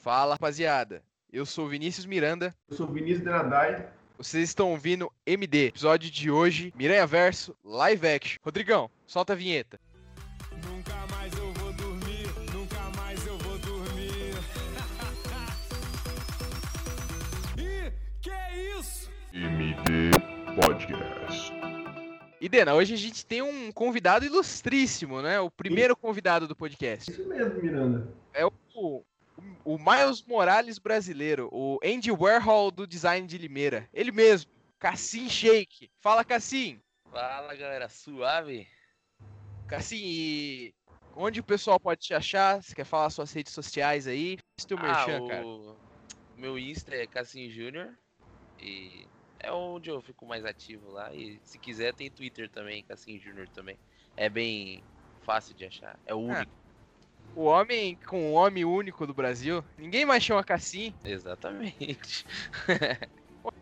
Fala, rapaziada. Eu sou Vinícius Miranda. Eu sou Vinícius Denadai. Vocês estão ouvindo MD. Episódio de hoje, Miranha Verso, live action. Rodrigão, solta a vinheta. Nunca mais eu vou dormir, nunca mais eu vou dormir. Ih, que é isso? MD Podcast. E Dena, hoje a gente tem um convidado ilustríssimo, né? O primeiro convidado do podcast. Isso mesmo, Miranda. É o, o Miles Morales brasileiro, o Andy Warhol do design de Limeira. Ele mesmo, Cassim Shake. Fala, Cassim. Fala galera, suave? Cassim, e onde o pessoal pode te achar? Você quer falar suas redes sociais aí? Esse teu merchan, ah, cara. o meu Insta é Cassim Júnior e é onde eu fico mais ativo lá. E se quiser tem Twitter também, Cassim Júnior também. É bem fácil de achar, é o Ah. único. O homem com o homem único do Brasil. Ninguém mais chama Cassim. Exatamente.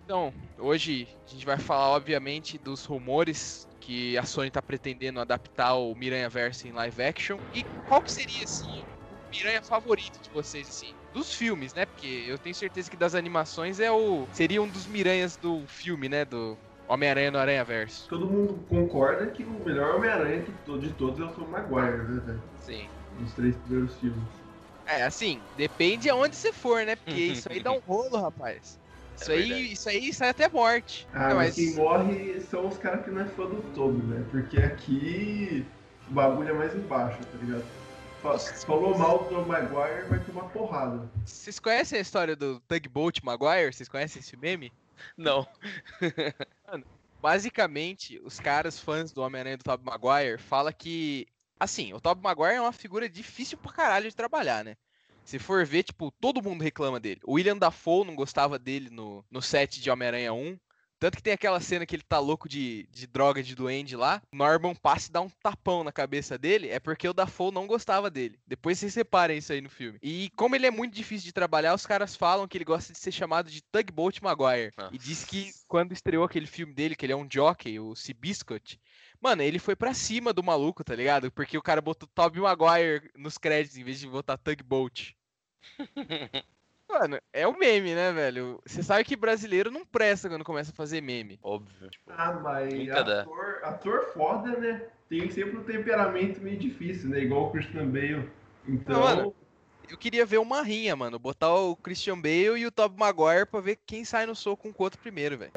Então, hoje a gente vai falar, obviamente, dos rumores que a Sony tá pretendendo adaptar o Miranha Verso em live action. E qual que seria, assim, o Miranha favorito de vocês, assim? Dos filmes, né? Porque eu tenho certeza que das animações é o. Seria um dos Miranhas do filme, né? Do Homem-Aranha no Aranha Verso. Todo mundo concorda que o melhor Homem-Aranha de todos é o Tom Maguire, né, velho? Sim. Nos três primeiros filmes. É, assim, depende aonde você for, né? Porque isso aí dá um rolo, rapaz. Isso É aí, isso aí sai até morte. Ah, Não, mas quem morre são os caras que não é fã do Toby, né? Porque aqui o bagulho é mais embaixo, tá ligado? Fa- Falou mal do Maguire, vai tomar porrada. Vocês conhecem a história do Tugboat Maguire? Vocês conhecem esse meme? Não. Basicamente, os caras fãs do Homem-Aranha do Tobey Maguire falam que, assim, o Tobey Maguire é uma figura difícil pra caralho de trabalhar, né? Se for ver, tipo, todo mundo reclama dele. O William Dafoe não gostava dele no, no set de Homem-Aranha 1. Tanto que tem aquela cena que ele tá louco de, de droga de duende lá. Norman passa e dá um tapão na cabeça dele. É porque o Dafoe não gostava dele. Depois vocês separem isso aí no filme. E como ele é muito difícil de trabalhar, os caras falam que ele gosta de ser chamado de Tugboat Maguire. Nossa. E diz que quando estreou aquele filme dele, que ele é um jockey, o Seabiscuit, mano, ele foi pra cima do maluco, tá ligado? Porque o cara botou Tobey Maguire nos créditos em vez de botar Tugboat. Mano, é o meme, né, velho? Você sabe que brasileiro não presta quando começa a fazer meme. Óbvio. Tipo, Ah, mas ator, ator foda, né? Tem sempre um temperamento meio difícil, né? Igual o Christian Bale. Então, Não, mano. Eu queria ver uma rinha, mano. Botar o Christian Bale e o Tobey Maguire pra ver quem sai no soco com o outro primeiro, velho.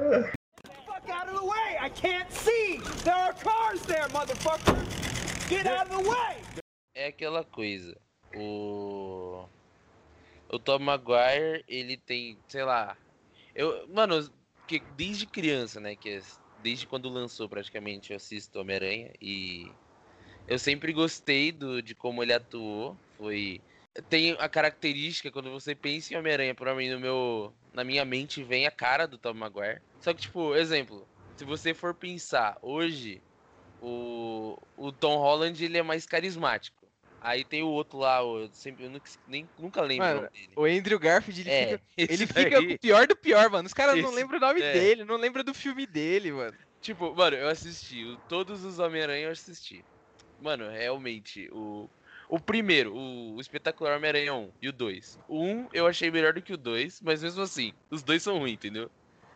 I can't see! There are cars there, motherfucker! Get out of the way! é aquela coisa. O. O Tom Maguire, ele tem, sei lá. Eu, mano, que desde criança, né? Que é- desde quando lançou praticamente eu assisto Homem-Aranha e eu sempre gostei do, de como ele atuou. Foi. Tem a característica, quando você pensa em Homem-Aranha, pra mim, no meu. Na minha mente vem a cara do Tom Maguire. Só que, tipo, exemplo, se você for pensar hoje, o, o Tom Holland ele é mais carismático. Aí tem o outro lá, eu sempre, eu nunca, nem, nunca lembro Mano, o nome dele. O Andrew Garfield, ele É, fica, ele daí- fica pior do pior, mano. Os caras não lembram o nome é. dele, não lembram do filme dele, mano. Tipo, mano, eu assisti. todos os Homem-Aranha eu assisti. Mano, realmente, o. O primeiro, o, o espetacular Homem-Aranha 1 e o 2. O 1 eu achei melhor do que o 2, mas mesmo assim, os dois são ruins, entendeu?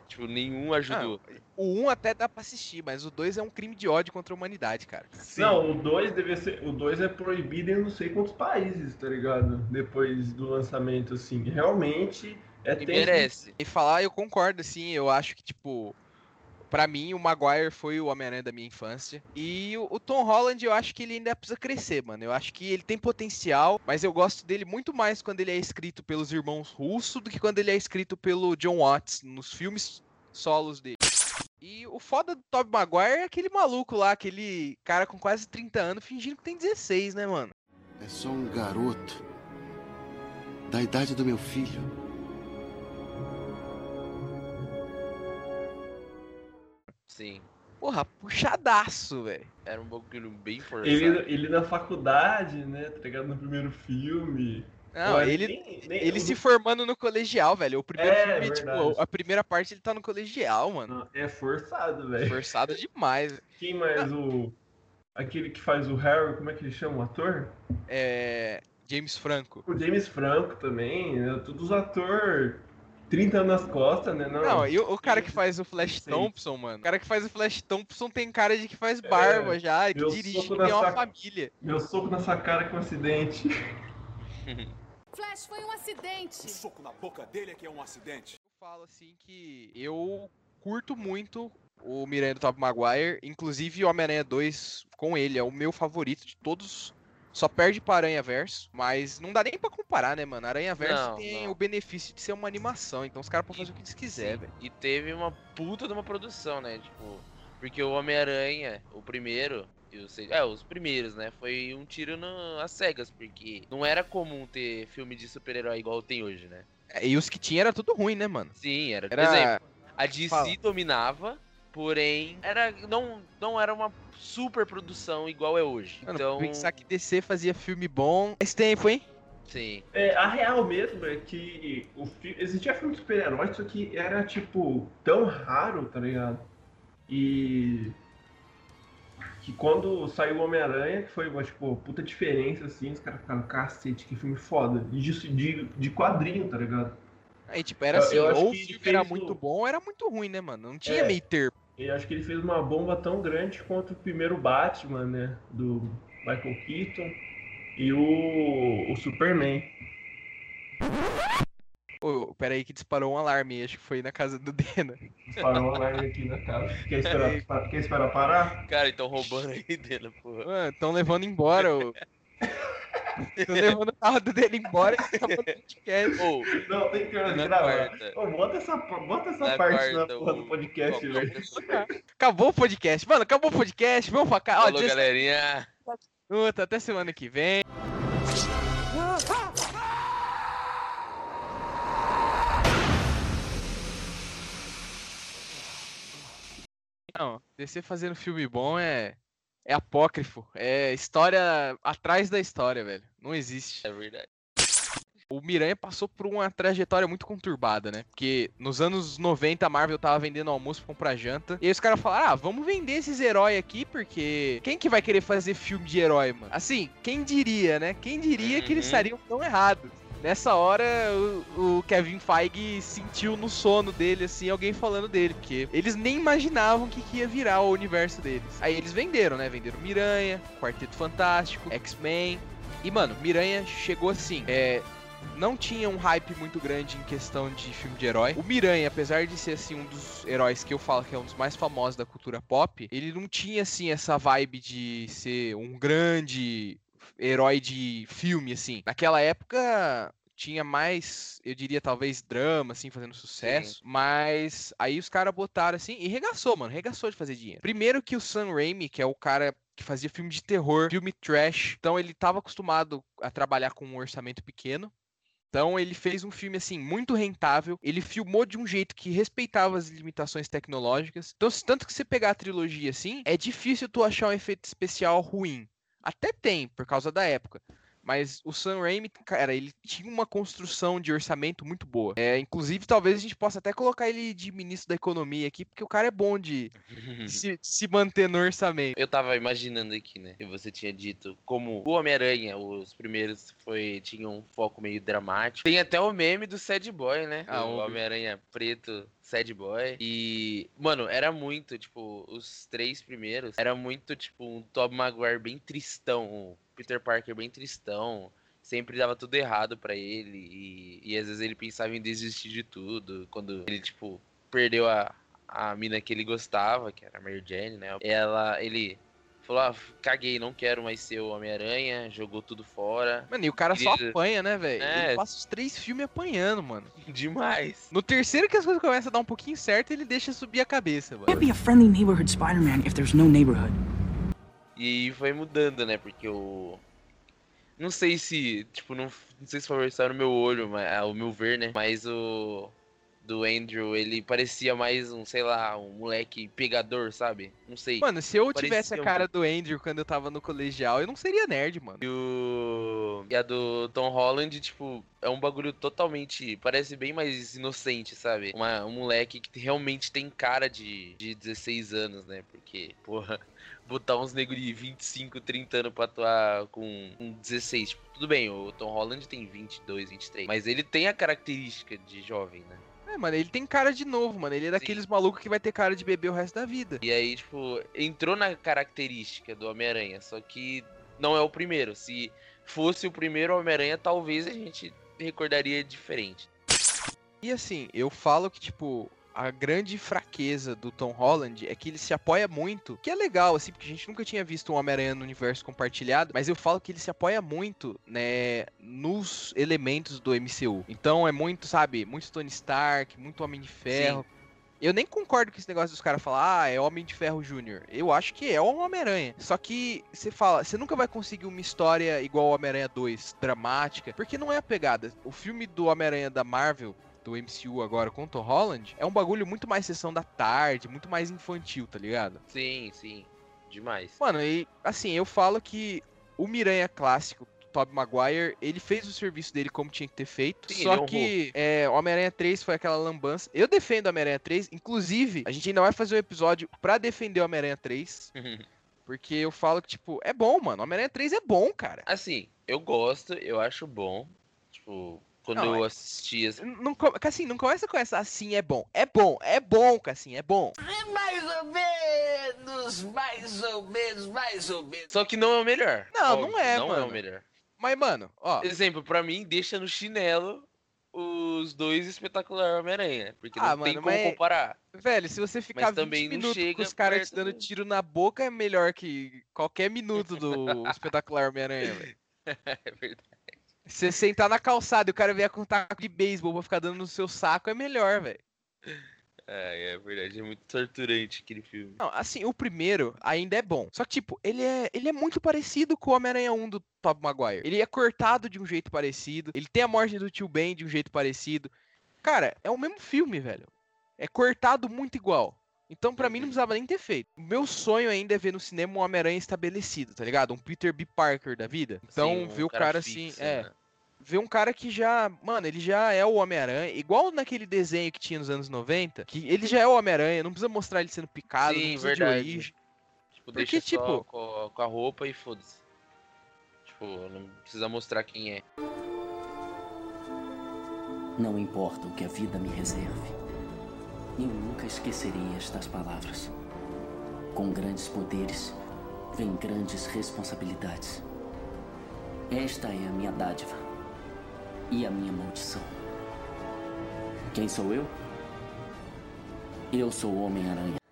Tipo, nenhum ajudou. O 1 até dá pra assistir, mas o 2 é um crime de ódio contra a humanidade, cara. Não, o 2 deve ser. O 2 é proibido em não sei quantos países, tá ligado? Depois do lançamento, assim. Realmente é E tenso. merece. E falar, eu concordo, assim, eu acho que, tipo, pra mim, o Maguire foi o Homem-Aranha da minha infância. E o, o Tom Holland, eu acho que ele ainda precisa crescer, mano. Eu acho que ele tem potencial, mas eu gosto dele muito mais quando ele é escrito pelos irmãos Russo do que quando ele é escrito pelo John Watts nos filmes solos dele. E o foda do Tobey Maguire é aquele maluco lá, aquele cara com quase 30 anos fingindo que tem 16, né, mano? É só um garoto. Da idade do meu filho. Sim. Porra, puxadaço, velho. Era um bagulho bem forçado. Ele, ele na faculdade, né? Tá ligado? No primeiro filme. Não, Pô, ele, nem- nem- ele o- se formando no colegial, velho. O primeiro É, filme, verdade. tipo, a primeira parte ele tá no colegial, mano. É forçado, velho. Forçado demais. Quem mais? O. Aquele que faz o Harry, como é que ele chama o ator? É. James Franco. O James Franco também, né? todos os atores 30 anos nas costas, né? Não, Não, e o, o cara que faz o Flash 26. Thompson, mano. O cara que faz o Flash Thompson tem cara de que faz barba já, e que dirige, que tem uma família. Meu soco nessa cara com um acidente. Flash foi um acidente. soco na boca dele é que é um acidente. Eu falo assim que eu curto muito o Miranha do Tobey Maguire, inclusive o Homem-Aranha 2 com ele, é o meu favorito de todos. Só perde para Aranha Verso, mas não dá nem pra comparar, né, mano? Aranha Verso Não, tem não. o benefício de ser uma animação, então os caras podem fazer o que eles quiserem, velho. E teve uma puta de uma produção, né? Tipo, porque o Homem-Aranha, o primeiro, é, os primeiros, né? Foi um tiro no, às cegas, porque não era comum ter filme de super-herói igual tem hoje, né? É, E os que tinha era tudo ruim, né, mano? Sim, era. Por Era. exemplo, a DC Fala. dominava, porém, era, não, não era uma super produção igual é hoje. Mano, então, pensar que DC fazia filme bom. Esse tempo, hein? sim. É, a real mesmo é que o fi... existia filme de super-herói, só que era, tipo, tão raro, tá ligado? E. Que quando saiu o Homem-Aranha, que foi uma, tipo, puta diferença, assim, os caras ficaram, cacete, que filme foda. E De, de, de quadrinho, tá ligado? Aí, tipo, era Eu- assim, eu acho ou o filme era muito o- bom, ou era muito ruim, né, mano? Não tinha É. meio termo. E acho que ele fez uma bomba tão grande quanto o primeiro Batman, né? Do Michael Keaton e o, o Superman. Ô, pera aí que disparou um alarme, acho que foi na casa do Dena. Disparou um alarme aqui na casa. Quer esperar, quer esperar parar? Cara, então roubando aí dele, porra. Mano, tão levando embora o... Tão levando o carro do Dena embora e acabou o podcast. Ou, Não, tem que na gravar. Ô, bota essa, bota essa Na parte na porra o- do podcast, velho. Acabou o podcast. Mano, acabou o podcast. Vamos pra cá. Ó, Falou, 17 galerinha. minutos, até semana que vem. Não, DC fazendo filme bom é. É apócrifo. É história atrás da história, velho. Não existe. É verdade. O Miranha passou por uma trajetória muito conturbada, né? Porque nos anos 90 a Marvel tava vendendo almoço pra comprar janta. E aí os caras falaram: ah, vamos vender esses heróis aqui, porque quem que vai querer fazer filme de herói, mano? Assim, quem diria, né? Quem diria que eles Uhum. estariam tão errados? Nessa hora, o, o Kevin Feige sentiu no sono dele, assim, alguém falando dele, porque eles nem imaginavam que, que ia virar o universo deles. Aí eles venderam, né? Venderam Miranha, Quarteto Fantástico, X-Men. E, mano, Miranha chegou assim, é, não tinha um hype muito grande em questão de filme de herói. O Miranha, apesar de ser assim um dos heróis que eu falo que é um dos mais famosos da cultura pop, ele não tinha assim essa vibe de ser um grande herói de filme assim. Naquela época tinha mais, eu diria talvez drama assim fazendo sucesso, mas aí os caras botaram assim e regaçou, mano, regaçou de fazer dinheiro. Primeiro que o Sam Raimi, que é o cara que fazia filme de terror, filme trash, então ele tava acostumado a trabalhar com um orçamento pequeno. Então ele fez um filme assim muito rentável. Ele filmou de um jeito que respeitava as limitações tecnológicas. Então, tanto que você pegar a trilogia assim, é difícil tu achar um efeito especial ruim. Até tem, por causa da época. Mas o Sam Raimi, cara, ele tinha uma construção de orçamento muito boa. É, inclusive, talvez a gente possa até colocar ele de ministro da economia aqui, porque o cara é bom de se, se manter no orçamento. Eu tava imaginando aqui, né? Que você tinha dito como o Homem-Aranha, os primeiros foi tinham um foco meio dramático. Tem até o meme do Sad Boy, né? Ah, o. Homem-Aranha preto, Sad Boy. E, mano, era muito, tipo, os três primeiros, era muito, tipo, um Tobey Maguire bem tristão, Peter Parker bem tristão. Sempre dava tudo errado pra ele. E, e às vezes ele pensava em desistir de tudo. Quando ele, tipo, perdeu a, a mina que ele gostava, que era a Mary Jane, né? Ela, ele falou, ah, caguei, não quero mais ser o Homem-Aranha, jogou tudo fora. Mano, e o cara só Querido. apanha, né, velho? É. Ele passa os três filmes apanhando, mano. Demais. No terceiro que as coisas começam a dar um pouquinho certo, ele deixa subir a cabeça, mano. Can't be a friendly neighborhood Spider-Man if there's no neighborhood. E aí foi mudando, né? Porque o. Não sei se. Tipo, não, não sei se foi só no meu olho, mas, ah, o meu ver, né? Mas o. Do Andrew, ele parecia mais um, sei lá, um moleque pegador, sabe? Não sei. Mano, se eu tivesse Parecia a um cara do Andrew quando eu tava no colegial, eu não seria nerd, mano. E, o... e a do Tom Holland, tipo, é um bagulho totalmente. Parece bem mais inocente, sabe? Uma, um moleque que realmente tem cara de, de 16 anos, né? Porque, porra, botar uns negros de 25, 30 anos pra atuar com um 16. Tipo, tudo bem, o Tom Holland tem 22, 23. Mas ele tem a característica de jovem, né? É, mano, ele tem cara de novo, mano. Ele é daqueles malucos que vai ter cara de bebê o resto da vida. E aí, tipo, entrou na característica do Homem-Aranha, só que não é o primeiro. Se fosse o primeiro Homem-Aranha, talvez a gente recordaria diferente. E assim, eu falo que, tipo, a grande fraqueza do Tom Holland é que ele se apoia muito, que é legal, assim, porque a gente nunca tinha visto um Homem-Aranha no universo compartilhado, mas eu falo que ele se apoia muito, né, nos elementos do MCU. Então é muito, sabe, muito Tony Stark, muito Homem de Ferro. Eu nem concordo com esse negócio dos caras falar, ah, é Homem de Ferro Júnior. Eu acho que é o Homem-Aranha. Só que você fala, você nunca vai conseguir uma história igual ao Homem-Aranha 2, dramática, porque não é a pegada. O filme do Homem-Aranha da Marvel, do MCU agora com o Tom Holland, é um bagulho muito mais sessão da tarde, muito mais infantil, tá ligado? Sim, sim. Demais. Mano, e assim, eu falo que o Miranha clássico, Tobey Maguire, ele fez o serviço dele como tinha que ter feito. Sim, só honrou. que é, Homem-Aranha 3 foi aquela lambança. Eu defendo Homem-Aranha 3, inclusive, a gente ainda vai fazer um episódio pra defender Homem-Aranha 3. Porque eu falo que, tipo, é bom, mano. Homem-Aranha 3 é bom, cara. Assim, eu gosto, eu acho bom. Tipo, quando Não, eu é- assisti. assim, Não, Cassim, não começa com essa assim, é bom. É bom, é bom, Cassim, é bom. Mais ou menos, mais ou menos, mais ou menos. Só que não é o melhor. Não, Óbvio, não é, Não é mano. o melhor. Mas, mano, ó. Exemplo, pra mim, deixa no chinelo os dois espetacular Homem-Aranha. Porque Ah, não tem mano, como mas- comparar. Velho, se você ficar 20 também não minutos com os caras te dando do- tiro na boca, é melhor que qualquer minuto do espetacular Homem-Aranha, velho. é verdade. Você sentar na calçada e o cara vier com um taco de beisebol pra ficar dando no seu saco, é melhor, velho. É, é verdade. É muito torturante aquele filme. Não, assim, o primeiro ainda é bom. Só que, tipo, ele é, ele é muito parecido com o Homem-Aranha 1 do Tobey Maguire. Ele é cortado de um jeito parecido. Ele tem a morte do tio Ben de um jeito parecido. Cara, é o mesmo filme, velho. É cortado muito igual. Então, pra mim, não precisava nem ter feito. O meu sonho ainda é ver no cinema um Homem-Aranha estabelecido, tá ligado? Um Peter B. Parker da vida. Então, Sim, um ver o cara cara, assim, é. né? Ver um cara que já. Mano, ele já é o Homem-Aranha. Igual naquele desenho que tinha nos anos 90. Que ele já é o Homem-Aranha. Não precisa mostrar ele sendo picado. não Sim, precisa verdade. de origem. Tipo, Porque, deixa só tipo- com, com a roupa e foda-se. Tipo, não precisa mostrar quem é. Não importa o que a vida me reserve, eu nunca esquecerei estas palavras. Com grandes poderes, vem grandes responsabilidades. Esta é a minha dádiva e a minha maldição. Quem sou eu? Eu sou o Homem-Aranha.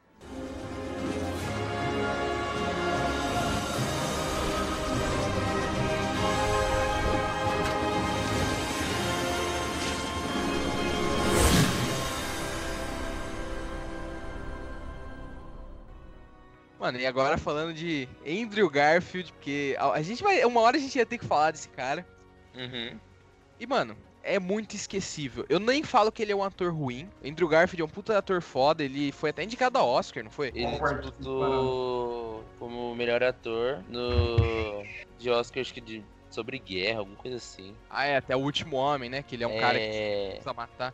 Mano, e agora falando de Andrew Garfield, porque a, a gente vai. Uma hora a gente ia ter que falar desse cara. Uhum. E, mano, é muito esquecível. Eu nem falo que ele é um ator ruim. Andrew Garfield é um puta ator foda. Ele foi até indicado a Oscar, não foi? Ele disputou como melhor ator no de Oscar, acho que de sobre guerra, alguma coisa assim. Ah, é, até o último homem, né? Que ele é um cara que É, precisa matar.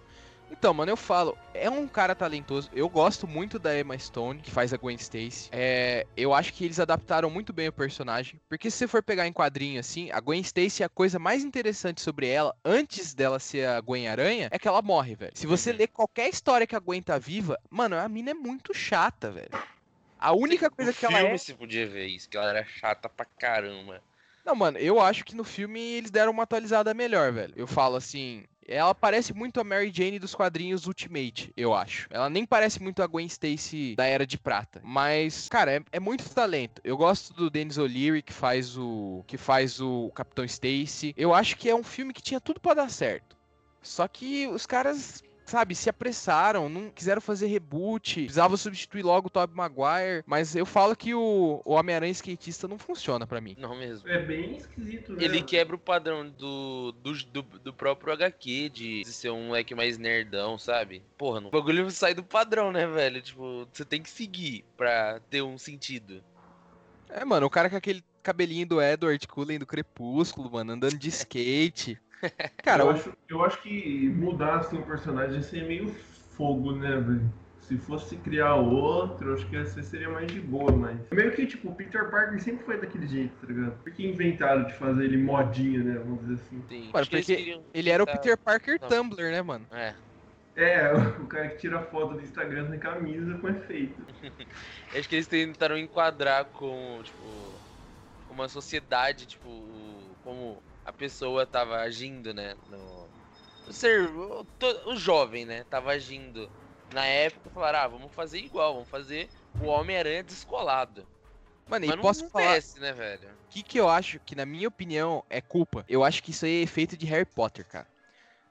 Então, mano, eu falo, é um cara talentoso. Eu gosto muito da Emma Stone, que faz a Gwen Stacy. É, eu acho que eles adaptaram muito bem o personagem. Porque se você for pegar em quadrinho assim, a Gwen Stacy, a coisa mais interessante sobre ela, antes dela ser a Gwen Aranha, é que ela morre, velho. Se você Uhum. ler qualquer história que a Gwen tá viva, mano, a mina é muito chata, velho. A única coisa no que ela filme é. você podia ver isso, que ela era chata pra caramba. Não, mano, eu acho que no filme eles deram uma atualizada melhor, velho. Eu falo assim. Ela parece muito a Mary Jane dos quadrinhos Ultimate, eu acho. Ela nem parece muito a Gwen Stacy da Era de Prata. Mas, cara, é, é muito talento. Eu gosto do Dennis O'Leary, que faz o. que faz o Capitão Stacy. Eu acho que é um filme que tinha tudo pra dar certo. Só que os caras. Sabe, se apressaram, não quiseram fazer reboot, precisava substituir logo o Tobey Maguire, mas eu falo que o, o Homem-Aranha skatista não funciona pra mim. Não mesmo. É bem esquisito, né? Ele quebra o padrão do, do, do, do próprio HQ de ser um moleque mais nerdão, sabe? Porra, o bagulho sai do padrão, né, velho? Tipo, você tem que seguir pra ter um sentido. É, mano, o cara com aquele cabelinho do Edward Cullen do Crepúsculo, mano, andando de skate. Cara, eu, o- acho, eu acho que mudar assim, o personagem ia ser meio fogo, né, velho? Se fosse criar outro, eu acho que essa seria mais de boa, mas. Meio que, tipo, o Peter Parker sempre foi daquele jeito, tá ligado? Por que inventaram de fazer ele modinha, né? Vamos dizer assim. Sim, Mano, porque queriam ele era o Peter Parker Não. Tumblr, né, mano? É. É, o cara que tira foto do Instagram sem camisa com efeito. Acho que eles tentaram enquadrar com, tipo, com uma sociedade, tipo, como a pessoa tava agindo, né? No, o ser, o, o jovem, né? Tava agindo. Na época, falaram, ah, vamos fazer igual, vamos fazer o Homem-Aranha descolado. Mano, Mas e não, posso não falar desce, né, velho? o que, que eu acho que, na minha opinião, é culpa? Eu acho que isso aí é efeito de Harry Potter, cara.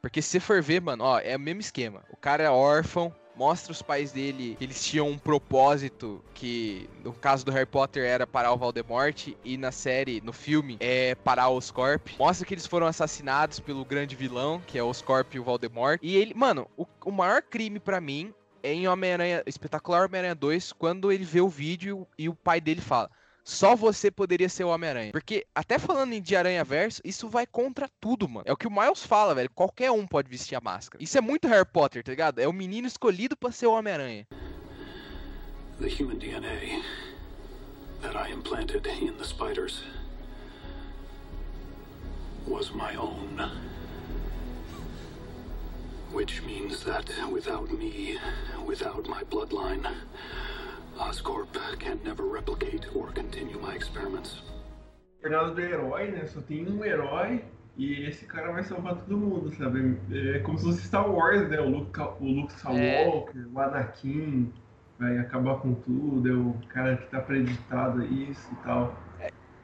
Porque se você for ver, mano, ó, é o mesmo esquema. O cara é órfão, mostra os pais dele eles tinham um propósito que, no caso do Harry Potter, era parar o Voldemort, e na série, no filme, é parar o Oscorp. Mostra que eles foram assassinados pelo grande vilão, que é o Oscorp e o Voldemort. E ele, mano, o, o maior crime pra mim é em Homem-Aranha, Espetacular Homem-Aranha 2, quando ele vê o vídeo e o pai dele fala: Só você poderia ser o Homem-Aranha. Porque, até falando em de Aranha Verso, isso vai contra tudo, mano. É o que o Miles fala, velho. Qualquer um pode vestir a máscara. Isso é muito Harry Potter, tá ligado? É o menino escolhido pra ser o Homem-Aranha. The human DNA that I implanted in the spiders was my own. Which means that without me, without my bloodline, Oscorp can never replicate or continue my experiments. Jornada do herói, né? Só tem um herói e esse cara vai salvar todo mundo, sabe? É como se fosse Star Wars, né? O Luke, o Luke Skywalker, o Anakin vai acabar com tudo, é o cara que tá preditado a isso e tal.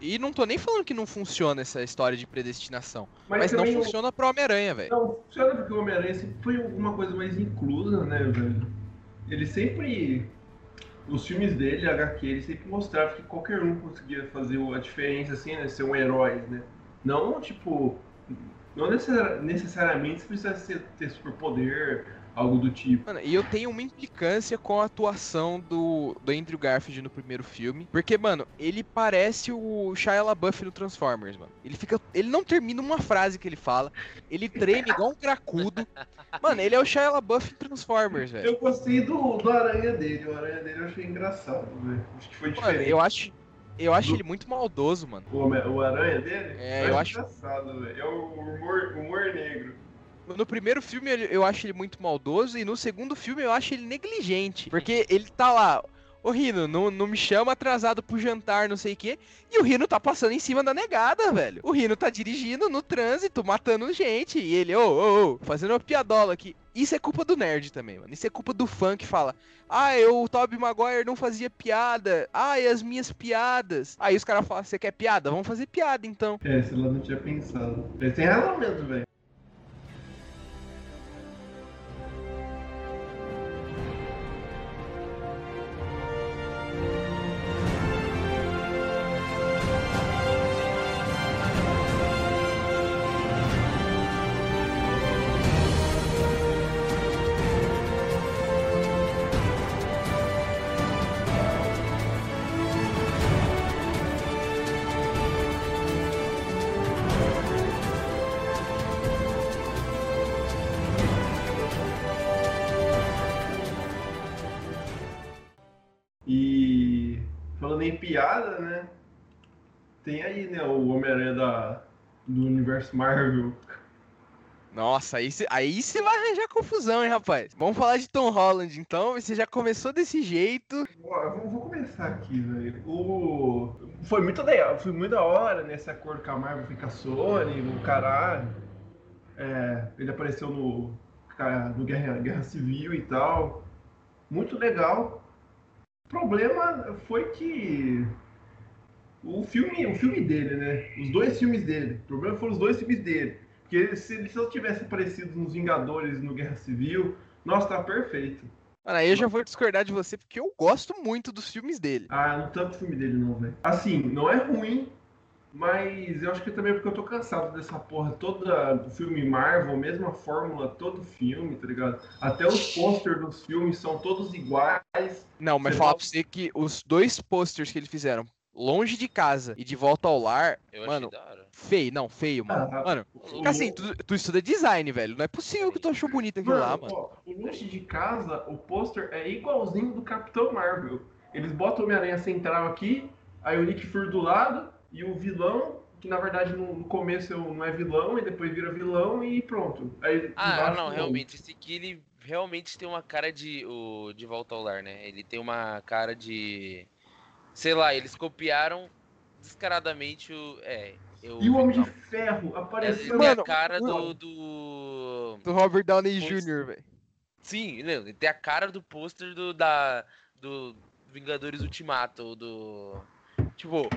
E não tô nem falando que não funciona essa história de predestinação. Mas Mas, não funciona pro Homem-Aranha, velho. Não, funciona porque o Homem-Aranha sempre foi alguma coisa mais inclusa, né, velho? Ele sempre. Os filmes dele, HQ, ele sempre mostrava que qualquer um conseguia fazer a diferença, assim, né? Ser um herói, né? Não, tipo. Não necessari- necessariamente você precisa ter superpoder, algo do tipo. Mano, e eu tenho uma implicância com a atuação do, do Andrew Garfield no primeiro filme. Porque, mano, ele parece o Shia LaBeouf no Transformers, mano. Ele fica. Ele não termina uma frase que ele fala. Ele treme igual um cracudo. Mano, ele é o Shia LaBeouf em Transformers, velho. Eu gostei do, do aranha dele, o aranha dele eu achei engraçado, velho. Acho que foi Mano, diferente. eu acho. Eu acho Do- ele muito maldoso, mano. O, o aranha dele? É, eu acho- engraçado, velho. É o humor, humor negro. No primeiro filme eu acho ele muito maldoso e no segundo filme eu acho ele negligente. Porque ele tá lá, ô Rino, não, não me chama atrasado pro jantar, não sei o quê. E o Rino tá passando em cima da negada, velho. O Rino tá dirigindo no trânsito, matando gente. E ele, ô, ô, ô, fazendo uma piadola aqui. Isso é culpa do nerd também, mano. Isso é culpa do fã que fala, ah, eu, o Tobey Maguire não fazia piada. Ah, e as minhas piadas. Aí os caras falam, você quer piada? Vamos fazer piada então. É, se ela não tinha pensado. Ele tem razão mesmo, velho. Falando em piada, né? Tem aí, né, o Homem-Aranha da, do universo Marvel. Nossa, aí você aí cê vai arranjar confusão, hein, rapaz? Vamos falar de Tom Holland, então. Você já começou desse jeito. Ó, Vou, vou começar aqui, velho. O... Foi muito legal, foi muito da hora nesse acordo com a Marvel fica Sony, o caralho. É, ele apareceu no, no Guerra, Guerra Civil e tal. Muito legal. O problema foi que o filme, o filme dele, né? Os dois filmes dele. O problema foram os dois filmes dele. Porque se ele só tivesse aparecido nos Vingadores no Guerra Civil, nossa, tá perfeito. Mano, aí eu já vou discordar de você porque eu gosto muito dos filmes dele. Ah, não tanto filme dele não, velho. Assim, não é ruim, mas eu acho que também é porque eu tô cansado dessa porra toda do filme Marvel, mesma fórmula, todo filme, tá ligado? Até os posters dos filmes são todos iguais. Não, mas falar volta- pra você que os dois posters que eles fizeram, Longe de Casa e De Volta ao Lar, Eu mano, feio, não, feio, mano. Ah, mano, o- assim, tu, tu estuda design, velho. Não é possível que tu achou bonito aquilo lá, mano. ó, o lanche de casa, o pôster é igualzinho do Capitão Marvel. Eles botam o Homem-Aranha central aqui, aí o Nick Fury do lado, e o vilão, que na verdade no, no começo é não é vilão, e depois vira vilão e pronto. Aí, Ah, não, realmente. Esse aqui, ele realmente tem uma cara de. O, de volta ao lar, né? Ele tem uma cara de. Sei lá, eles copiaram descaradamente o. É. Eu, E o Homem de não. Ferro Ele apareceu. tem a cara do. mano. do... Do Robert Downey. Jr., velho. Sim, ele tem a cara do pôster do, da, do Vingadores Ultimato, do... Tipo,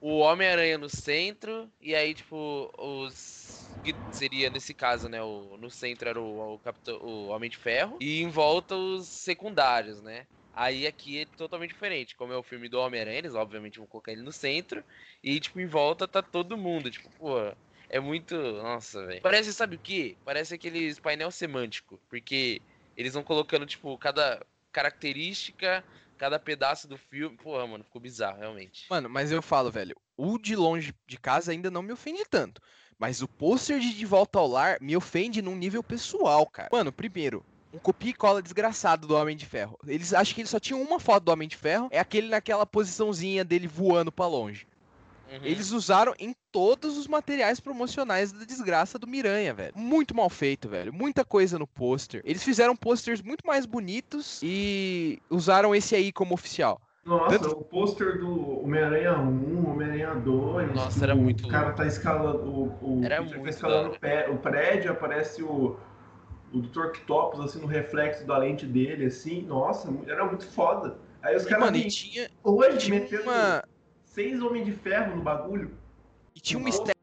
o Homem-Aranha no centro, e aí, tipo, os... que seria, nesse caso, né, o, no centro era o, o, Capitão, o Homem de Ferro, e em volta os secundários, né? Aí aqui é totalmente diferente, como é o filme do Homem-Aranha, eles obviamente vão colocar ele no centro, e, tipo, em volta tá todo mundo, tipo, pô... É muito. Nossa, velho. Parece, sabe o que? Parece aqueles painel semântico. Porque eles vão colocando, tipo, cada característica, cada pedaço do filme. Porra, mano, ficou bizarro, realmente. Mano, mas eu falo, velho, o de longe de casa ainda não me ofende tanto. Mas o pôster de De Volta ao Lar me ofende num nível pessoal, cara. Mano, primeiro, um copia e cola desgraçado do Homem de Ferro. Eles acham que eles só tinham uma foto do Homem de Ferro, é aquele naquela posiçãozinha dele voando pra longe. Uhum. Eles usaram em todos os materiais promocionais da desgraça do Miranha, velho. Muito mal feito, velho. Muita coisa no pôster. Eles fizeram posters muito mais bonitos e usaram esse aí como oficial. Nossa, Tanto- o pôster do Homem-Aranha 1, Homem-Aranha 2. Nossa, era o muito- cara tá escalando. O, o Era Peter tá muito escalando da o, pé- o prédio, aparece o, o Dr. Octopus, assim, no reflexo da lente dele, assim. Nossa, era muito foda. Aí os caras mano, e vêm tinha, hoje tinha metendo uma. Seis homens de ferro no bagulho. E tinha estética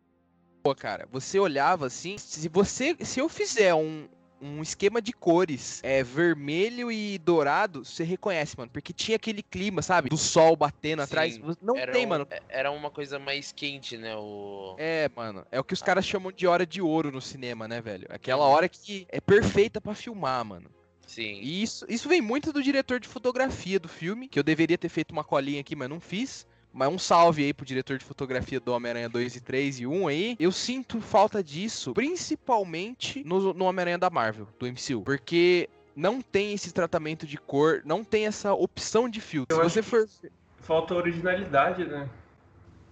boa, cara. Você olhava assim, se você, se eu fizer um, um esquema de cores, é vermelho e dourado, você reconhece, mano, porque tinha aquele clima, sabe, do sol batendo atrás. Sim, Não era tem, um- mano. Era uma coisa mais quente, né? O. É, mano, é o que os caras chamam de hora de ouro no cinema, né, velho? Aquela hora que é perfeita pra filmar, mano. Sim. E isso, isso vem muito do diretor de fotografia do filme, que eu deveria ter feito uma colinha aqui, mas não fiz. Mas um salve aí pro diretor de fotografia do Homem-Aranha 2 e 3 e 1 aí. Eu sinto falta disso, principalmente no, no Homem-Aranha da Marvel, do MCU. Porque não tem esse tratamento de cor, não tem essa opção de filtro. Eu Se você for. Falta originalidade, né?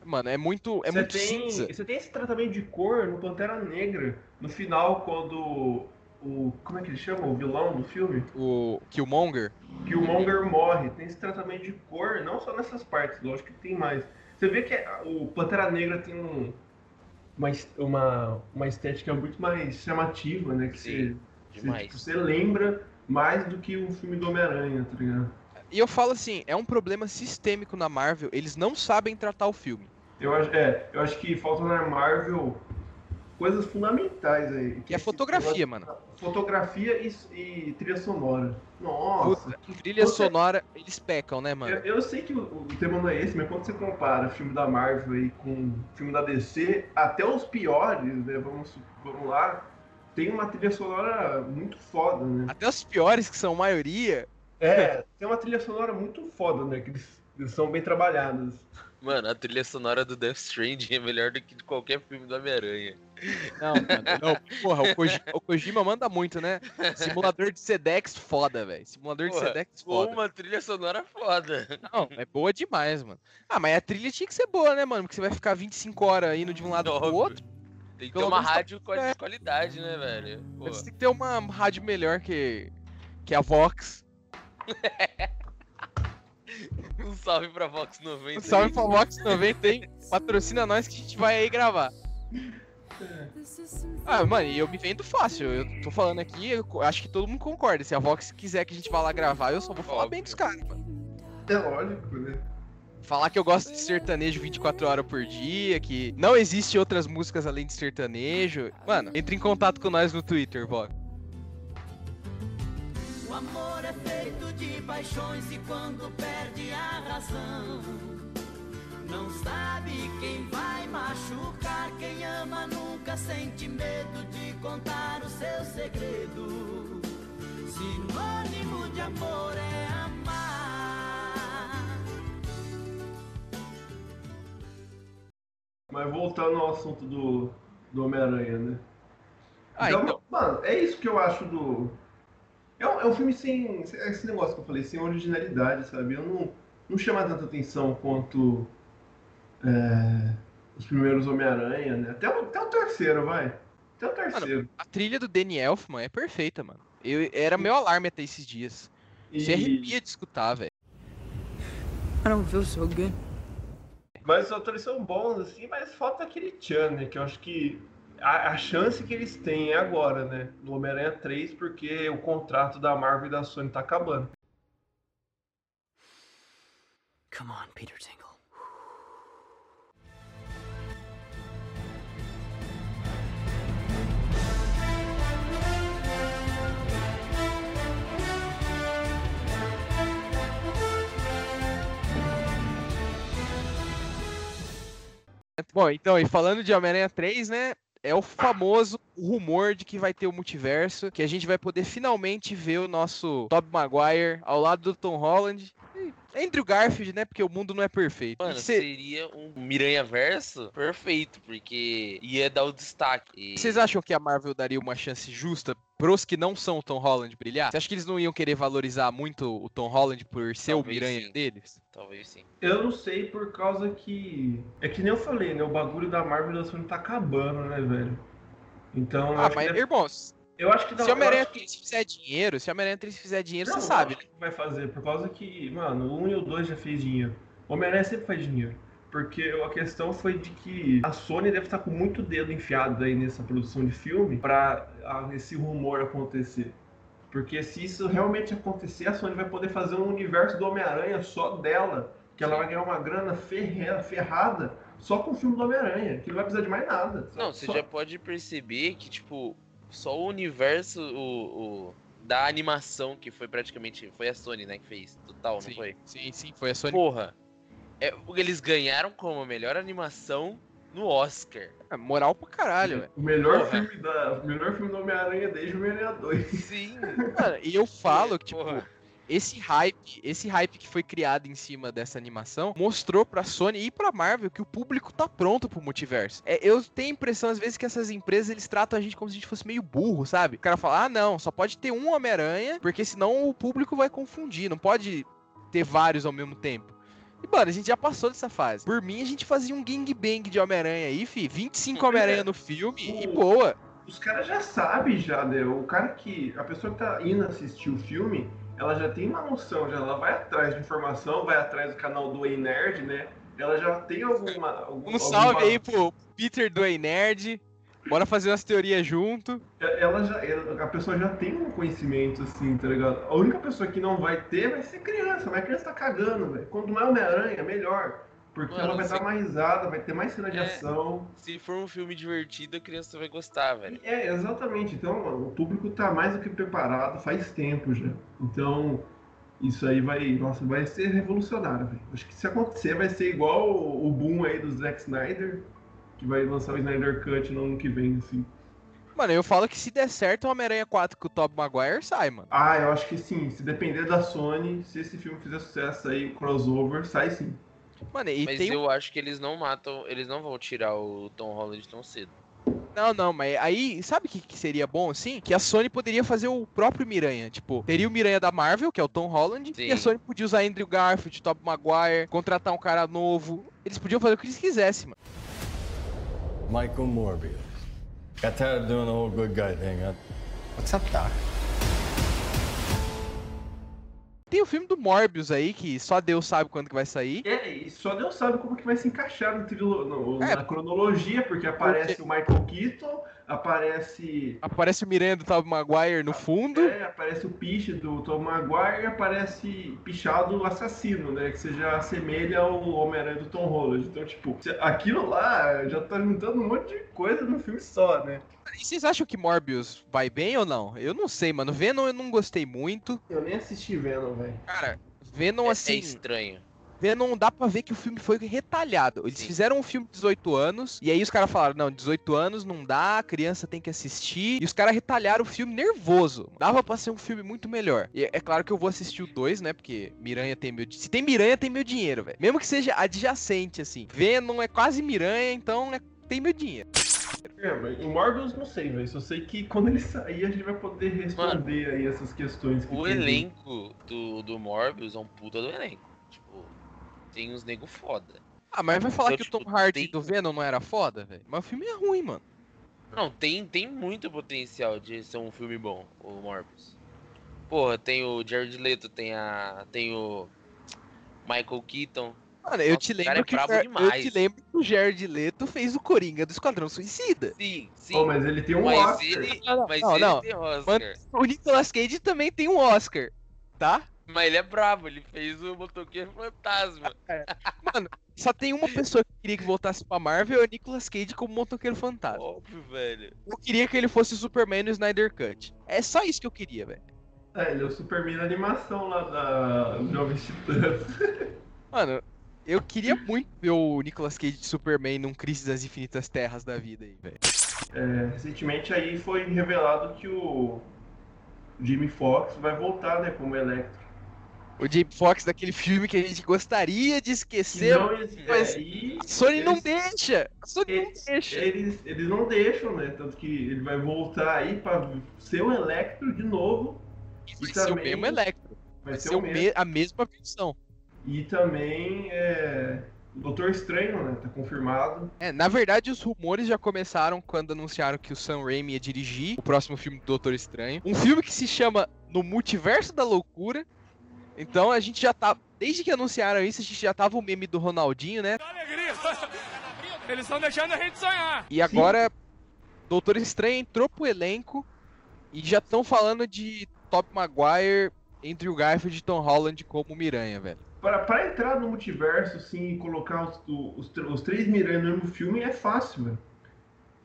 Mano, é muito, é você, muito tem, cinza. você tem esse tratamento de cor no Pantera Negra. No final, quando o. Como é que ele chama? O vilão do filme? O Killmonger. que o Monger morre. Tem esse tratamento de cor, não só nessas partes, lógico que tem mais. Você vê que o Pantera Negra tem um, uma, uma, uma estética muito mais chamativa, né? Que Sim, você, você, tipo, você lembra mais do que o filme do Homem-Aranha, tá ligado? E eu falo assim, é um problema sistêmico na Marvel, eles não sabem tratar o filme. Eu acho, é, eu acho que falta na Marvel coisas fundamentais aí. Que é fotografia, mano. Fotografia e, e trilha sonora. Nossa, Puta, Trilha você- sonora, eles pecam, né, mano? Eu, eu sei que o, o tema não é esse, mas quando você compara o filme da Marvel aí com o filme da DC, até os piores, né? Vamos, vamos lá, tem uma trilha sonora muito foda, né? Até os piores, que são maioria, É, tem uma trilha sonora muito foda, né? Que eles, eles são bem trabalhados. Mano, a trilha sonora do Death Stranding é melhor do que de qualquer filme do Homem-Aranha. Não, mano, não. Porra, o, Koji- o Kojima manda muito, né? Simulador de Sedex, foda, velho. Simulador de Porra, Sedex, Ou foda. uma trilha sonora foda. Não, é boa demais, mano. Ah, mas a trilha tinha que ser boa, né, mano? Porque você vai ficar 25 horas indo de um lado pro Óbvio. outro. Tem que ter uma tá- rádio de qualidade, né, velho? Você tem que ter uma rádio melhor que, que a Vox. Um salve pra Vox 90. Um salve pra Vox 90, hein? Patrocina nós que a gente vai aí gravar. Ah, mano, e eu me vendo fácil. Eu tô falando aqui, acho que todo mundo concorda. Se a Vox quiser que a gente vá lá gravar, eu só vou falar bem dos caras, mano. É lógico, né? Falar que eu gosto de sertanejo 24 horas por dia, que não existe outras músicas além de sertanejo. Mano, entre em contato com nós no Twitter, Vox. O amor é feito de paixões e quando perde a razão, não sabe quem vai machucar. Quem ama nunca sente medo de contar o seu segredo. Sinônimo de amor é amar. mas voltando ao assunto do, do Homem-Aranha, né? Ah, então, então- mano, é isso que eu acho do. É um, é um filme sem. Esse negócio que eu falei, sem originalidade, sabe? Eu não, não chama tanta atenção quanto é, os primeiros Homem-Aranha, né? Até, o- até o terceiro, vai. Até o terceiro. Mano, a trilha do Danny Elfman é perfeita, mano. Eu, era meu alarme até esses dias. Você E- arrepia de escutar, velho. I don't feel so good. Mas os atores são bons, assim, mas falta aquele Chan, né? Que eu acho que a, a chance que eles têm é agora, né? No Homem-Aranha 3, porque o contrato da Marvel e da Sony tá acabando. Come on, Peter Tingle. Bom, então, e falando de Homem-Aranha 3, né? É o famoso rumor de que vai ter o multiverso, que a gente vai poder finalmente ver o nosso Tobey Maguire ao lado do Tom Holland. Entre o Garfield, né? Porque o mundo não é perfeito. Mano, cê- seria um Miranha Verso perfeito, porque ia dar o destaque. Vocês acham que a Marvel daria uma chance justa pros que não são o Tom Holland brilhar? Você acha que eles não iam querer valorizar muito o Tom Holland por ser o Talvez Miranha sim. deles? Talvez sim. Eu não sei por causa que. É que nem eu falei, né? O bagulho da Marvel e da Sony tá acabando, né, velho? Então. Ah, mas, que é- irmãos, Eu acho que não. se o eu Homem-Aranha acho que- 3 fizer dinheiro, se o Homem-Aranha 3 fizer dinheiro, Não, você sabe, eu né? acho que vai fazer, por causa que, mano, o 1 e o 2 já fez dinheiro. O Homem-Aranha sempre faz dinheiro. Porque a questão foi de que a Sony deve estar com muito dedo enfiado aí nessa produção de filme pra ah, esse rumor acontecer. Porque se isso realmente acontecer, a Sony vai poder fazer um universo do Homem-Aranha só dela. Que ela vai ganhar uma grana ferre- ferrada só com o filme do Homem-Aranha. Que não vai precisar de mais nada. Só- Não, você só- já pode perceber que, tipo, só o universo o, o- da animação, que foi praticamente. Foi a Sony, né, que fez. Total, não Sim, foi? sim, sim, foi a Sony. Porra. É, eles ganharam como a melhor animação no Oscar. É, moral pra caralho, velho. O melhor Porra. filme, da, o melhor filme do Homem-Aranha desde o Homem-Aranha 2. Sim. Mano, e eu falo que, tipo, Porra. esse hype, esse hype que foi criado em cima dessa animação, mostrou pra Sony e pra Marvel que o público tá pronto pro multiverso. É, eu tenho a impressão, às vezes, que essas empresas, eles tratam a gente como se a gente fosse meio burro, sabe? O cara fala, ah, não, só pode ter um Homem-Aranha, porque senão o público vai confundir, não pode ter vários ao mesmo tempo. E, mano, a gente já passou dessa fase. Por mim, a gente fazia um gangbang de Homem-Aranha aí, fi. 25 Homem-Aranha no filme e boa. Os caras já sabem já, né? O cara que. A pessoa que tá indo assistir o filme, ela já tem uma noção, já ela vai atrás de informação, vai atrás do canal do Ei Nerd, né? Ela já tem alguma. algum- Um salve alguma- aí pro Peter do Ei Nerd. Bora fazer umas teorias junto. Ela já, ela- a pessoa já tem um conhecimento, assim, tá ligado? A única pessoa que não vai ter vai ser criança, mas a criança tá cagando, velho. Quando não é Homem-Aranha, melhor. Porque Mano, ela vai se- dar mais risada, vai ter mais cena de É. ação. Se for um filme divertido, a criança vai gostar, velho. É, exatamente. Então, mano, o público tá mais do que preparado faz tempo já. Então, isso aí vai, nossa, vai ser revolucionário, velho. Acho que se acontecer vai ser igual o o boom aí do Zack Snyder, que vai lançar o Snyder Cut no ano que vem, assim. Mano, eu falo que se der certo o Homem-Aranha 4 com o Tobey Maguire, sai, mano. Ah, eu acho que sim. Se depender da Sony, se esse filme fizer sucesso aí, o crossover, sai sim. Mano, e Mas tem eu acho que eles não matam, eles não vão tirar o Tom Holland tão cedo. Não, não, mas aí, sabe o que, que seria bom, assim? Que a Sony poderia fazer o próprio Miranha. Tipo, teria o Miranha da Marvel, que é o Tom Holland, e a Sim. Sony podia usar Andrew Garfield, Tobey Maguire, contratar um cara novo. Eles podiam fazer o que eles quisessem, mano. Michael Morbius. Got tired of doing the whole good guy thing, huh? What's up, Doc? Tem o filme do Morbius aí, que só Deus sabe quando que vai sair. É, e só Deus sabe como que vai se encaixar no trilo- no- É. na cronologia, porque aparece o Michael Keaton, aparece. Aparece o Miranha do Tobey Maguire no fundo. É, aparece o piche do Tom Maguire e aparece pichado assassino, né? Que você já assemelha ao Homem-Aranha do Tom Holland. Então, tipo, aquilo lá já tá juntando um monte de coisa no filme só, né? E vocês acham que Morbius vai bem ou não? Eu não sei, mano. Venom eu não gostei muito. Eu nem assisti Venom, velho. Cara, Venom É- É, assim. estranho. Venom dá pra ver que o filme foi retalhado. Eles fizeram um filme de 18 anos, e aí os caras falaram: não, 18 anos não dá, a criança tem que assistir. E os caras retalharam o filme nervoso. Dava pra ser um filme muito melhor. E é claro que eu vou assistir o 2, né? Porque Miranha tem meu. Se tem Miranha, tem meu dinheiro, velho. Mesmo que seja adjacente, assim. Venom é quase Miranha, então é- tem meu dinheiro. É, o Morbius não sei, velho. Só sei que quando ele sair a gente vai poder responder aí essas questões que O tem. elenco do, do Morbius é um puta do elenco. Tipo, tem uns nego foda. Ah, mas vai falar Então, que o tipo, Tom Hardy tem- do Venom não era foda, velho? Mas o filme é ruim, mano. Não, tem, tem muito potencial de ser um filme bom, o Morbius. Porra, tem o Jared Leto, tem a. tem o Michael Keaton. Mano, eu Nossa, te o cara lembro é que o brabo Jar- demais. eu te lembro que o Jared Leto fez o Coringa do Esquadrão Suicida. Sim, sim. Pô, mas ele tem um mas Oscar. ele, mas não, ele não. tem Oscar. Mano, o Nicolas Cage também tem um Oscar, tá? Mas ele é brabo, ele fez o Motoqueiro Fantasma. Mano, só tem uma pessoa que queria que voltasse pra Marvel, é o Nicolas Cage como motoqueiro fantasma. Óbvio, velho. Eu queria que ele fosse o Superman no Snyder Cut. É só isso que eu queria, velho. É, ele é o Superman da animação lá da Jovens Titãs. Mano, eu queria muito ver o Nicolas Cage de Superman num Crise das Infinitas Terras da vida aí, velho. É, recentemente aí foi revelado que o Jimmy Fox vai voltar, né, como Electro. O Jamie Foxx daquele filme que a gente gostaria de esquecer, não mas é, e a Sony não eles- deixa. A Sony não Eles, deixa. eles, eles não deixam, né? Tanto que ele vai voltar aí pra ser o Electro de novo. Vai E ser o também- mesmo Electro. Vai Vai ser ser o o mesmo. me- a mesma versão. E também é, o Doutor Estranho, né? Tá confirmado. É, na verdade, os rumores já começaram quando anunciaram que o Sam Raimi ia dirigir o próximo filme do Doutor Estranho. Um filme que se chama No Multiverso da Loucura. Então a gente já tá. Desde que anunciaram isso, a gente já tava o meme do Ronaldinho, né? Alegria! Eles estão deixando a gente sonhar! E agora, Doutor Estranho entrou pro elenco e já estão falando de Top Maguire, Andrew Garfield e Tom Holland como Miranha, velho. Pra, pra entrar no multiverso, assim, e colocar os, os, os três Miranha no mesmo filme é fácil, velho.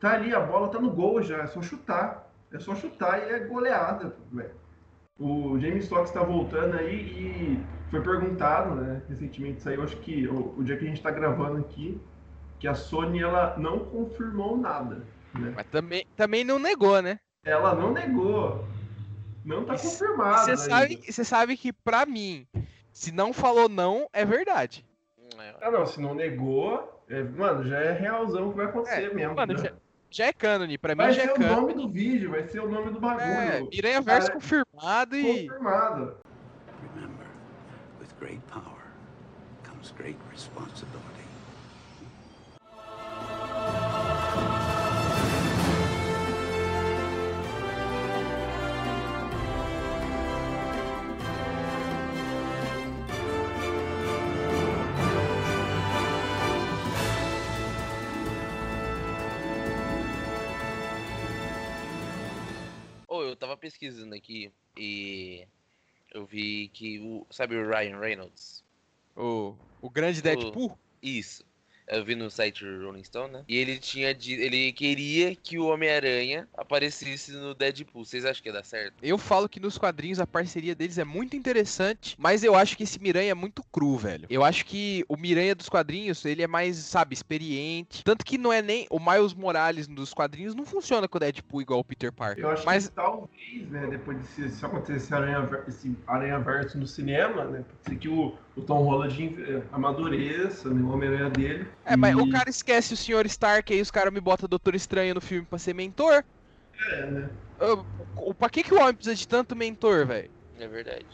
Tá ali, a bola tá no gol já, é só chutar. É só chutar e é goleada, velho. O James Fox tá voltando aí e foi perguntado, né? Recentemente saiu, acho que o, o dia que a gente tá gravando aqui, que a Sony ela não confirmou nada, né? Mas também, também não negou, né? Ela não negou. Não tá confirmado. Você sabe, você sabe que pra mim, se não falou não, é verdade. Ah, não, se não negou, é, mano, já é realzão que vai acontecer mesmo. Mano, né? já, já é cânone, pra mim Vai já ser é o cânone. nome do vídeo, vai ser o nome do bagulho. É, Miranha Verso confirmado e. Confirmado. Remember, with great power comes great responsibility. Eu tava pesquisando aqui e eu vi que o. Sabe o Ryan Reynolds? O, o grande Deadpool? Isso. Eu vi no site Rolling Stone, né? E ele tinha ele queria que o Homem-Aranha aparecesse no Deadpool. Vocês acham que ia dar certo? Eu falo que nos quadrinhos a parceria deles é muito interessante, mas eu acho que esse Miranha é muito cru, velho. Eu acho que o Miranha dos quadrinhos, ele é mais, sabe, experiente. Tanto que não é nem. O Miles Morales dos quadrinhos não funciona com o Deadpool igual o Peter Parker. Eu acho mas que talvez, né, depois de se, se acontecer esse Aranha, esse Aranha Verso no cinema, né, pode ser que o, o Tom Holland eh, amadureça, né, o Homem-Aranha dele. É, mas e- o cara esquece o Sr. Stark, aí os caras me botam Doutor Estranho no filme pra ser mentor. É, né? Eu- o- Pra que, que o homem precisa de tanto mentor, velho? É verdade.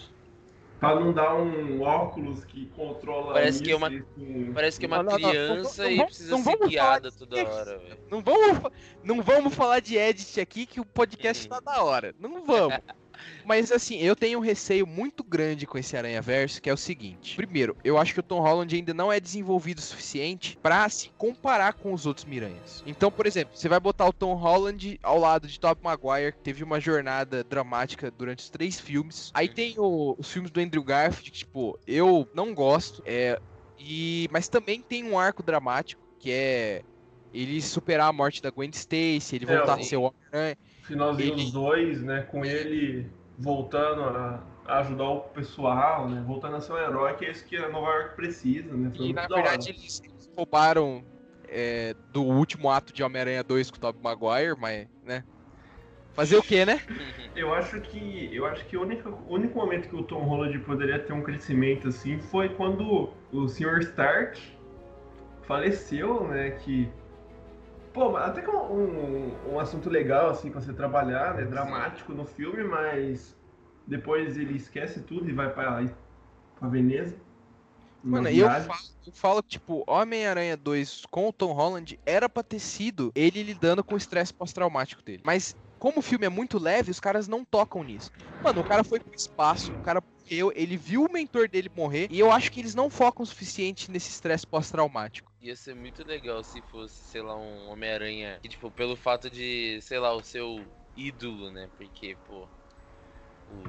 Pra não dar um óculos que controla Parece que é uma- com- Parece que é uma Não, não, não, criança não e precisa não ser guiada toda hora, velho. Não vamos, não vamos falar de edit aqui que o podcast tá da hora. Não vamos. Mas assim, eu tenho um receio muito grande com esse Aranha Verso, que é o seguinte. Primeiro, eu acho que o Tom Holland ainda não é desenvolvido o suficiente pra se comparar com os outros Miranhas. Então, por exemplo, você vai botar o Tom Holland ao lado de Tobey Maguire, que teve uma jornada dramática durante os três filmes. Aí tem o- os filmes do Andrew Garfield, que, tipo, eu não gosto. É, e, mas também tem um arco dramático, que é ele superar a morte da Gwen Stacy, ele É, voltar a o- ser o Homem-Aranha. Finalzinho Ele- dos dois, né, com ele voltando a, a ajudar o pessoal, né? Voltando a ser um herói, que é isso que a Nova York precisa, né? Foi E na verdade eles eles roubaram é, do último ato de Homem-Aranha 2 com o Tobey Maguire, mas, né? Fazer o quê, né? Eu acho que eu acho que o único, o único momento que o Tom Holland poderia ter um crescimento assim foi quando o Sr. Stark faleceu, né? Que pô, mas até que é um, um, um assunto legal assim pra você trabalhar, né? Dramático no filme, mas depois ele esquece tudo e vai pra, pra Veneza. Mano, e eu falo, eu falo que, tipo, Homem-Aranha 2 com o Tom Holland era pra ter sido ele lidando com o estresse pós-traumático dele. Mas, como o filme é muito leve, os caras não tocam nisso. Mano, o cara foi pro espaço, o cara morreu, ele viu o mentor dele morrer, e eu acho que eles não focam o suficiente nesse estresse pós-traumático. Ia ser muito legal se fosse, sei lá, um Homem-Aranha que, tipo, pelo fato de, sei lá, o seu ídolo, né? Porque, pô, o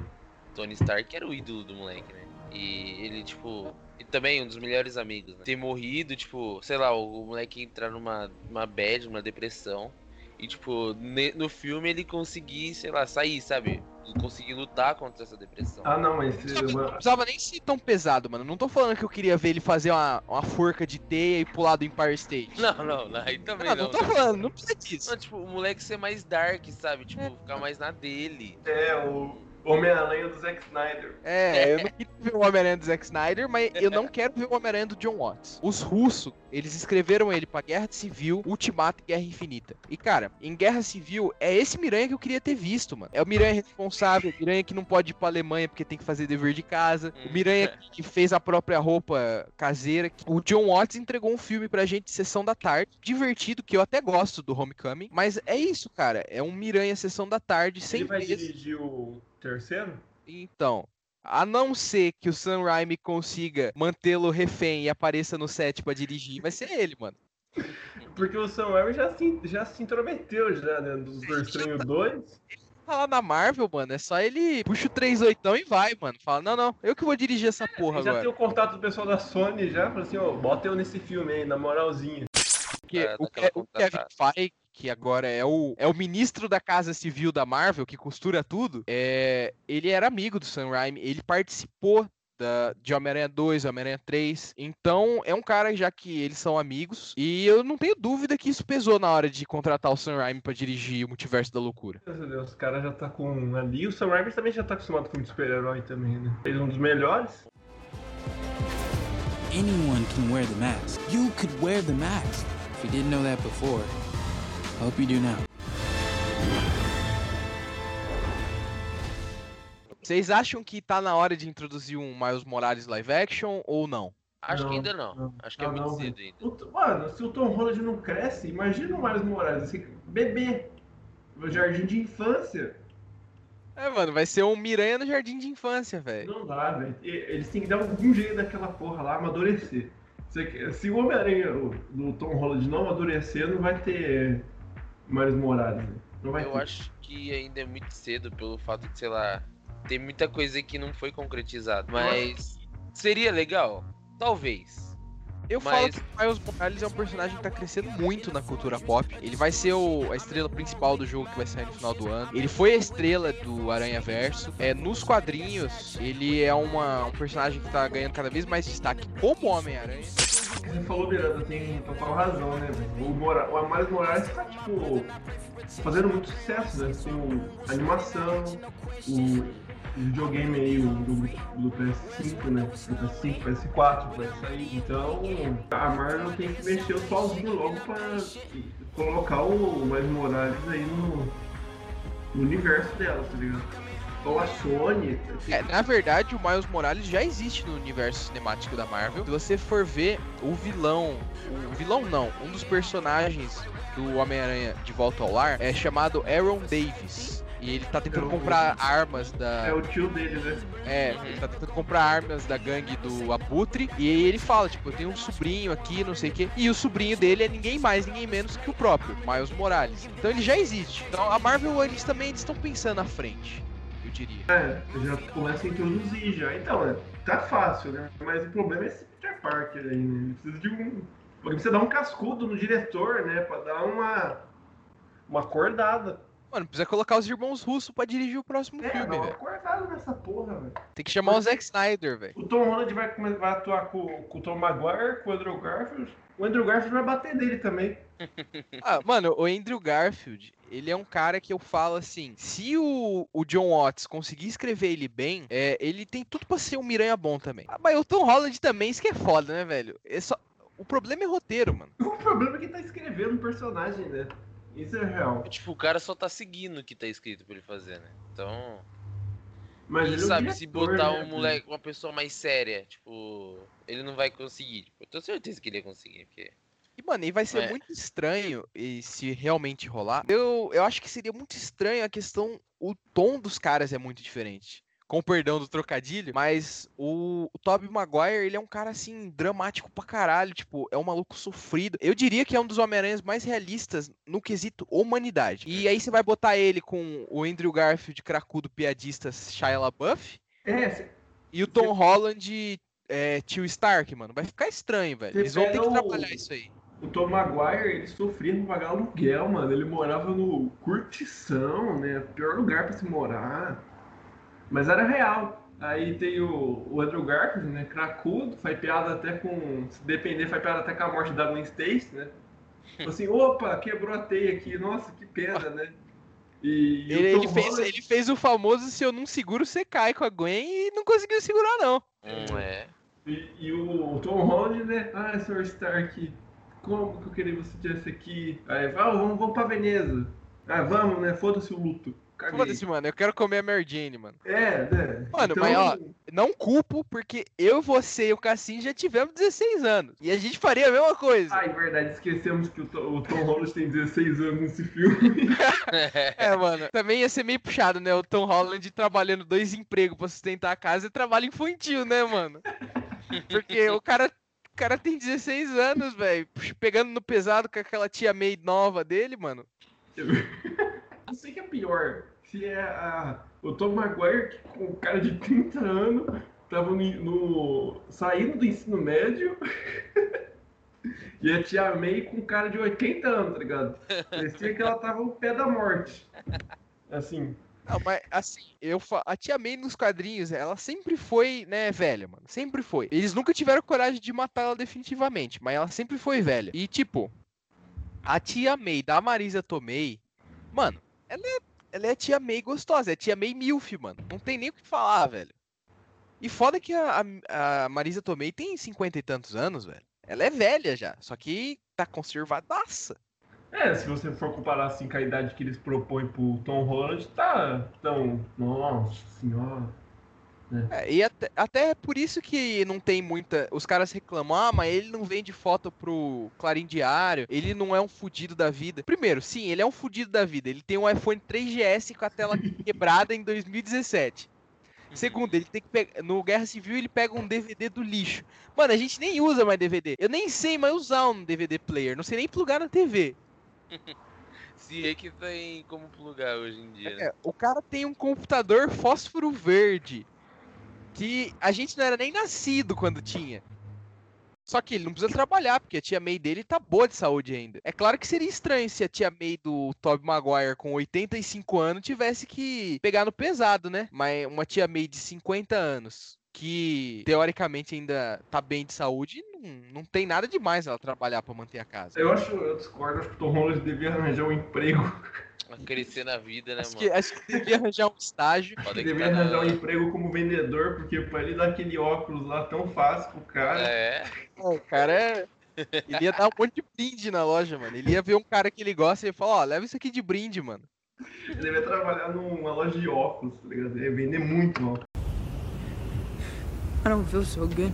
Tony Stark era o ídolo do moleque, né? E ele, tipo, e também um dos melhores amigos, né? Ter morrido, tipo, sei lá, o, moleque entrar numa, numa bad, numa depressão. E, tipo, no filme ele conseguir, sei lá, sair, sabe? Conseguir lutar contra essa depressão. Ah, não, mas Não precisava nem ser tão pesado, mano. Não tô falando que eu queria ver ele fazer uma, uma forca de teia e pular do Empire State. Não, não, não, aí também Ah, não. não tô falando, não precisa disso. Não, tipo, o moleque ser mais dark, sabe? Tipo, ficar mais na dele. É, o Homem-Aranha do Zack Snyder. É, eu não queria ver o Homem-Aranha do Zack Snyder, mas eu não quero ver o Homem-Aranha do John Watts. Os russos, eles escreveram ele pra Guerra Civil, Ultimato e Guerra Infinita. E, cara, em Guerra Civil, é esse Miranha que eu queria ter visto, mano. É o Miranha responsável, o Miranha que não pode ir pra Alemanha porque tem que fazer dever de casa, o Miranha que fez a própria roupa caseira. O John Watts entregou um filme pra gente, Sessão da Tarde, divertido, que eu até gosto do Homecoming, mas é isso, cara. É um Miranha Sessão da Tarde, sem Ele vai dirigir o terceiro? Então, a não ser que o Sam Raimi consiga mantê-lo refém e apareça no set pra dirigir, vai ser ele, mano. Porque o Sam Raimi já se, já se intrometeu já, né? Dos Doutor Estranho 2. Tá lá na Marvel, mano, é só ele puxa o 38 e vai, mano. Fala, não, não, eu que vou dirigir essa porra já agora. tem o contato do pessoal da Sony já, fala assim, ó, bota eu nesse filme aí, na moralzinha. Porque É, o, Kevin. Feige, que agora é o, é o ministro da Casa Civil da Marvel, que costura tudo, é, ele era amigo do Sam Raimi, ele participou da, de Homem-Aranha 2, Homem-Aranha 3, então é um cara já que eles são amigos, e eu não tenho dúvida que isso pesou na hora de contratar o Sam Raimi pra dirigir o Multiverso da Loucura. Meu Deus, o cara já tá com ali. O Sam Raimi também já tá acostumado com super-herói também, né? Ele é um dos melhores. Anyone can wear the mask. You could wear the mask. If you didn't know that before, hope you do now. Vocês acham que tá na hora de introduzir um Miles Morales live action ou não? Acho Não, que ainda não. Acho que é Ah, muito não, cedo ainda. Mano, se o Tom Holland não cresce, imagina o Miles Morales, bebê. No jardim de infância. É, mano, vai ser um Miranha no jardim de infância, velho. Não dá, velho. Eles têm que dar algum jeito daquela porra lá amadurecer. Se, se o Homem-Aranha do Tom Holland não amadurecer, não vai ter Miles Morales, né? Não vai Eu ter. acho que ainda é muito cedo pelo fato de, sei lá, tem muita coisa que não foi concretizada. Mas seria legal? Talvez. Eu falo Mas- que o Miles Morales é um personagem que tá crescendo muito na cultura pop. Ele vai ser o- a estrela principal do jogo que vai sair no final do ano. Ele foi a estrela do Aranha Verso. É, nos quadrinhos, ele é uma- um personagem que tá ganhando cada vez mais destaque como Homem-Aranha. Você falou, Miranda, tem total razão, né? velho? O, Mora... o Miles Morales tá, tipo, fazendo muito sucesso, né? Com a animação, o videogame aí, o do, do PS5, né? Do PS5, PS4 vai sair. Então, a Marvel tem que mexer o sozinho logo pra colocar o Miles Morales aí no, no universo dela, tá ligado? Ou a Sony. É, na verdade, o Miles Morales já existe no universo cinemático da Marvel. Se você for ver o vilão, o vilão não, um dos personagens do Homem-Aranha de Volta ao Lar é chamado Aaron Davis. E ele tá tentando comprar armas da. É o tio dele, né? É, ele tá tentando comprar armas da gangue do Abutre. E aí ele fala, tipo, eu tenho um sobrinho aqui, não sei o quê. E o sobrinho dele é ninguém mais, ninguém menos que o próprio, Miles Morales. Então ele já existe. Então a Marvel, eles também estão pensando à frente, eu diria. É, já começa a introduzir já. Então, é, tá fácil, né? Mas o problema é esse Peter Parker aí, né? Ele precisa de um. Ele precisa dar um cascudo no diretor, né? Pra dar uma. Uma acordada. Mano, precisa colocar os irmãos russos pra dirigir o próximo É, filme, velho. acordada nessa porra, velho. Tem que chamar o Zack Snyder, velho. O Tom Holland vai, vai atuar com, com o Tom Maguire, com o Andrew Garfield. O Andrew Garfield vai bater nele também. Ah, mano, o Andrew Garfield, ele é um cara que eu falo assim, se o, o John Watts conseguir escrever ele bem, é, ele tem tudo pra ser um Miranha bom também. Ah, mas o Tom Holland também, isso que é foda, né, velho? É só... O problema é roteiro, mano. O problema é que tá escrevendo o personagem, né? Isso é real. Tipo, o cara só tá seguindo o que tá escrito pra ele fazer, né? Então. Mas ele é um sabe se botar né, um moleque, uma pessoa mais séria, tipo, ele não vai conseguir. Tipo, eu tenho certeza que ele ia conseguir, porque. E, mano, e vai ser É. muito estranho e se realmente rolar. Eu, eu acho que seria muito estranho a questão. O tom dos caras é muito diferente. Com perdão do trocadilho, mas o, o Tobey Maguire, ele é um cara assim, dramático pra caralho. Tipo, é um maluco sofrido. Eu diria que é um dos Homem-Aranhas mais realistas no quesito humanidade. E aí você vai botar ele com o Andrew Garfield, cracudo piadista Shia LaBeouf. É, cê- E o Tom Holland, é, tio Stark, mano. Vai ficar estranho, velho. Você Eles vão ter que o- trabalhar isso aí. O Tom Maguire, ele sofria pra pagar aluguel, mano. Ele morava no curtição, né? Pior lugar pra se morar. Mas era real. Aí tem o, o Andrew Garfield, né? Cracudo, faz piada até com. Se depender, faz piada até com a morte da Gwen Stacy, né? Assim, opa, quebrou a teia aqui, nossa, que pena, né? E, Ele, ele fez, Holland- ele fez o famoso se eu não seguro, você cai com a Gwen e não conseguiu segurar, não. Hum, é. E, e o, o Tom Holland, né? Ah, Sr. Stark, como que eu queria que você tivesse aqui? Aí, ah, vamos, vamos pra Veneza. Ah, vamos, né? Foda-se o luto. Foda-se, mano, eu quero comer a Mary Jane, mano. É, né? Mano, Então, mas ó, não culpo, porque eu, você e o Cassim já tivemos 16 anos. E a gente faria a mesma coisa. Ah, em verdade, esquecemos que o, To- o Tom Holland tem 16 anos nesse filme. É, mano. Também ia ser meio puxado, né? O Tom Holland trabalhando dois empregos pra sustentar a casa e trabalho infantil, né, mano? Porque o cara, o cara tem 16 anos, velho. Pegando no pesado com aquela tia May nova dele, mano. Não sei que é pior. Se é a, o Tom Maguire, que com um cara de 30 anos, tava no, no- saindo do ensino médio. e a tia May com um cara de 80 anos, tá ligado? Parecia que ela tava ao pé da morte. Assim. Não, mas assim, eu fa... a tia May nos quadrinhos, ela sempre foi, né, velha, mano. Sempre foi. Eles nunca tiveram coragem de matá-la definitivamente, mas ela sempre foi velha. E tipo, a tia May da Marisa Tomei, mano, ela é, ela é tia May gostosa, é tia May milf, mano. Não tem nem o que falar, velho. E foda que a, a, a Marisa Tomei tem cinquenta e tantos anos, velho. Ela é velha já, só que tá conservadaça. É, se você for comparar assim com a idade que eles propõem pro Tom Holland, tá tão. Nossa senhora. Né? É, e até, até é por isso que não tem muita. Os caras reclamam, ah, mas ele não vende foto pro Clarim Diário, ele não é um fudido da vida. Primeiro, sim, ele é um fudido da vida. Ele tem um iPhone 3GS com a tela quebrada em 2017. Segundo, ele tem que pegar. No Guerra Civil ele pega um DVD do lixo. Mano, a gente nem usa mais DVD. Eu nem sei mais usar um DVD player. Não sei nem plugar na TV. Se é que tem como plugar hoje em dia. É, o cara tem um computador fósforo verde. Que a gente não era nem nascido quando tinha. Só que ele não precisa trabalhar, porque a tia May dele tá boa de saúde ainda. É claro que seria estranho se a tia May do Tobey Maguire com 85 anos tivesse que pegar no pesado, né? Mas uma tia May de 50 anos, que teoricamente ainda tá bem de saúde, não, não tem nada demais ela trabalhar pra manter a casa. Eu acho, eu discordo, acho que o Tom Holland devia arranjar um emprego. Pra crescer na vida, né, Acho mano? que, acho que devia arranjar um estágio. Que devia tá na- arranjar um emprego como vendedor, porque pra ele dar aquele óculos lá tão fácil pro cara. É. O cara é. Ele ia dar um monte de brinde na loja, mano. Ele ia ver um cara que ele gosta e ia falar, ó, leva isso aqui de brinde, mano. Ele devia trabalhar numa loja de óculos, tá ligado? Ele ia vender muito óculos. I don't feel so good.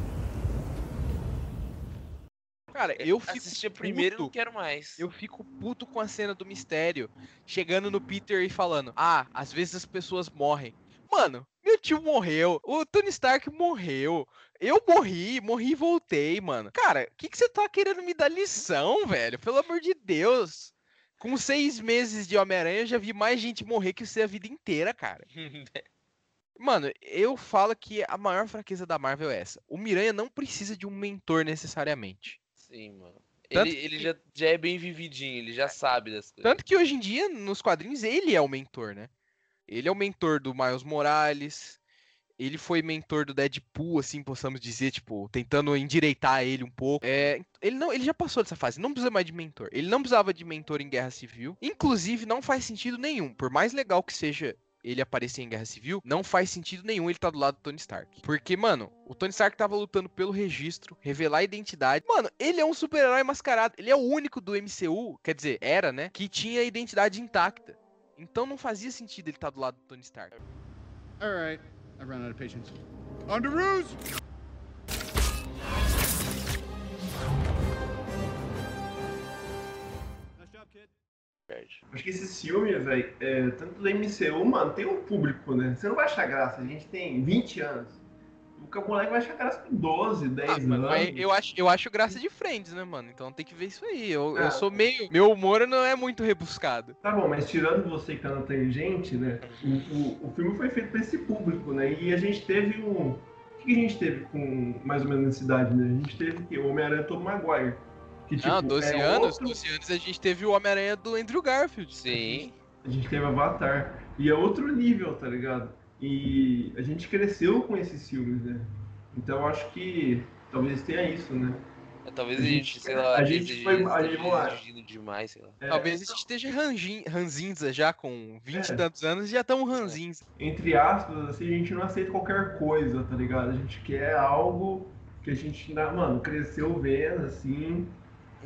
Cara, eu fico. Assisti a primeira e não puto. quero mais. Eu fico puto com a cena do mistério, chegando no Peter e falando: Ah, às vezes as pessoas morrem. Mano, meu tio morreu, o Tony Stark morreu, eu morri, morri e voltei, mano. Cara, o que, que você tá querendo me dar lição, velho? Pelo amor de Deus. Com seis meses de Homem-Aranha, eu já vi mais gente morrer que você a vida inteira, cara. Mano, eu falo que a maior fraqueza da Marvel é essa. O Miranha não precisa de um mentor necessariamente. Sim, mano. Tanto Ele, ele já, já é bem vividinho, ele já sabe das coisas. Tanto que hoje em dia, nos quadrinhos, ele é o mentor, né? Ele é o mentor do Miles Morales. Ele foi mentor do Deadpool, assim, possamos dizer, tipo, tentando endireitar ele um pouco. É, ele não, ele já passou dessa fase, não precisa mais de mentor. Ele não precisava de mentor em Guerra Civil. Inclusive, não faz sentido nenhum. Por mais legal que seja ele aparecer em Guerra Civil, não faz sentido nenhum ele tá do lado do Tony Stark. Porque, mano, o Tony Stark tava lutando pelo registro, revelar a identidade. Mano, ele é um super-herói mascarado. Ele é o único do MCU, quer dizer, era, né? Que tinha a identidade intacta. Então não fazia sentido ele estar do lado do Tony Stark. Alright, I've run out of patience. On ruse! Acho que esses filmes, velho, é, tanto do MCU, mano, tem um público, né? Você não vai achar graça. A gente tem 20 anos. O moleque vai achar graça com 12, 10 Ah, mano, anos. eu acho, eu acho graça de Friends, né, mano? Então tem que ver isso aí. Eu, Ah. eu sou meio. Meu humor não é muito rebuscado. Tá bom, mas tirando você que tá na tangente, né? O, o, o filme foi feito pra esse público, né? E a gente teve um. O que a gente teve com mais ou menos nessa idade, né? A gente teve que o Homem-Aranha Tom Maguire. Que, tipo, ah, 12 é anos? outro- 12 anos a gente teve o Homem-Aranha do Andrew Garfield. Sim. A gente teve Avatar. E é outro nível, tá ligado? E a gente cresceu com esses filmes, né? Então eu acho que talvez tenha isso, né? É, Talvez A a gente- sei lá, a gente foi- gente- lá. exigindo demais, sei lá. É, Talvez a gente esteja ranjin- ranzinza já, com 20 e É. tantos anos, e já estamos ranzinza. entre aspas, assim, a gente não aceita qualquer coisa, tá ligado? A gente quer algo que a gente, mano, cresceu vendo, assim.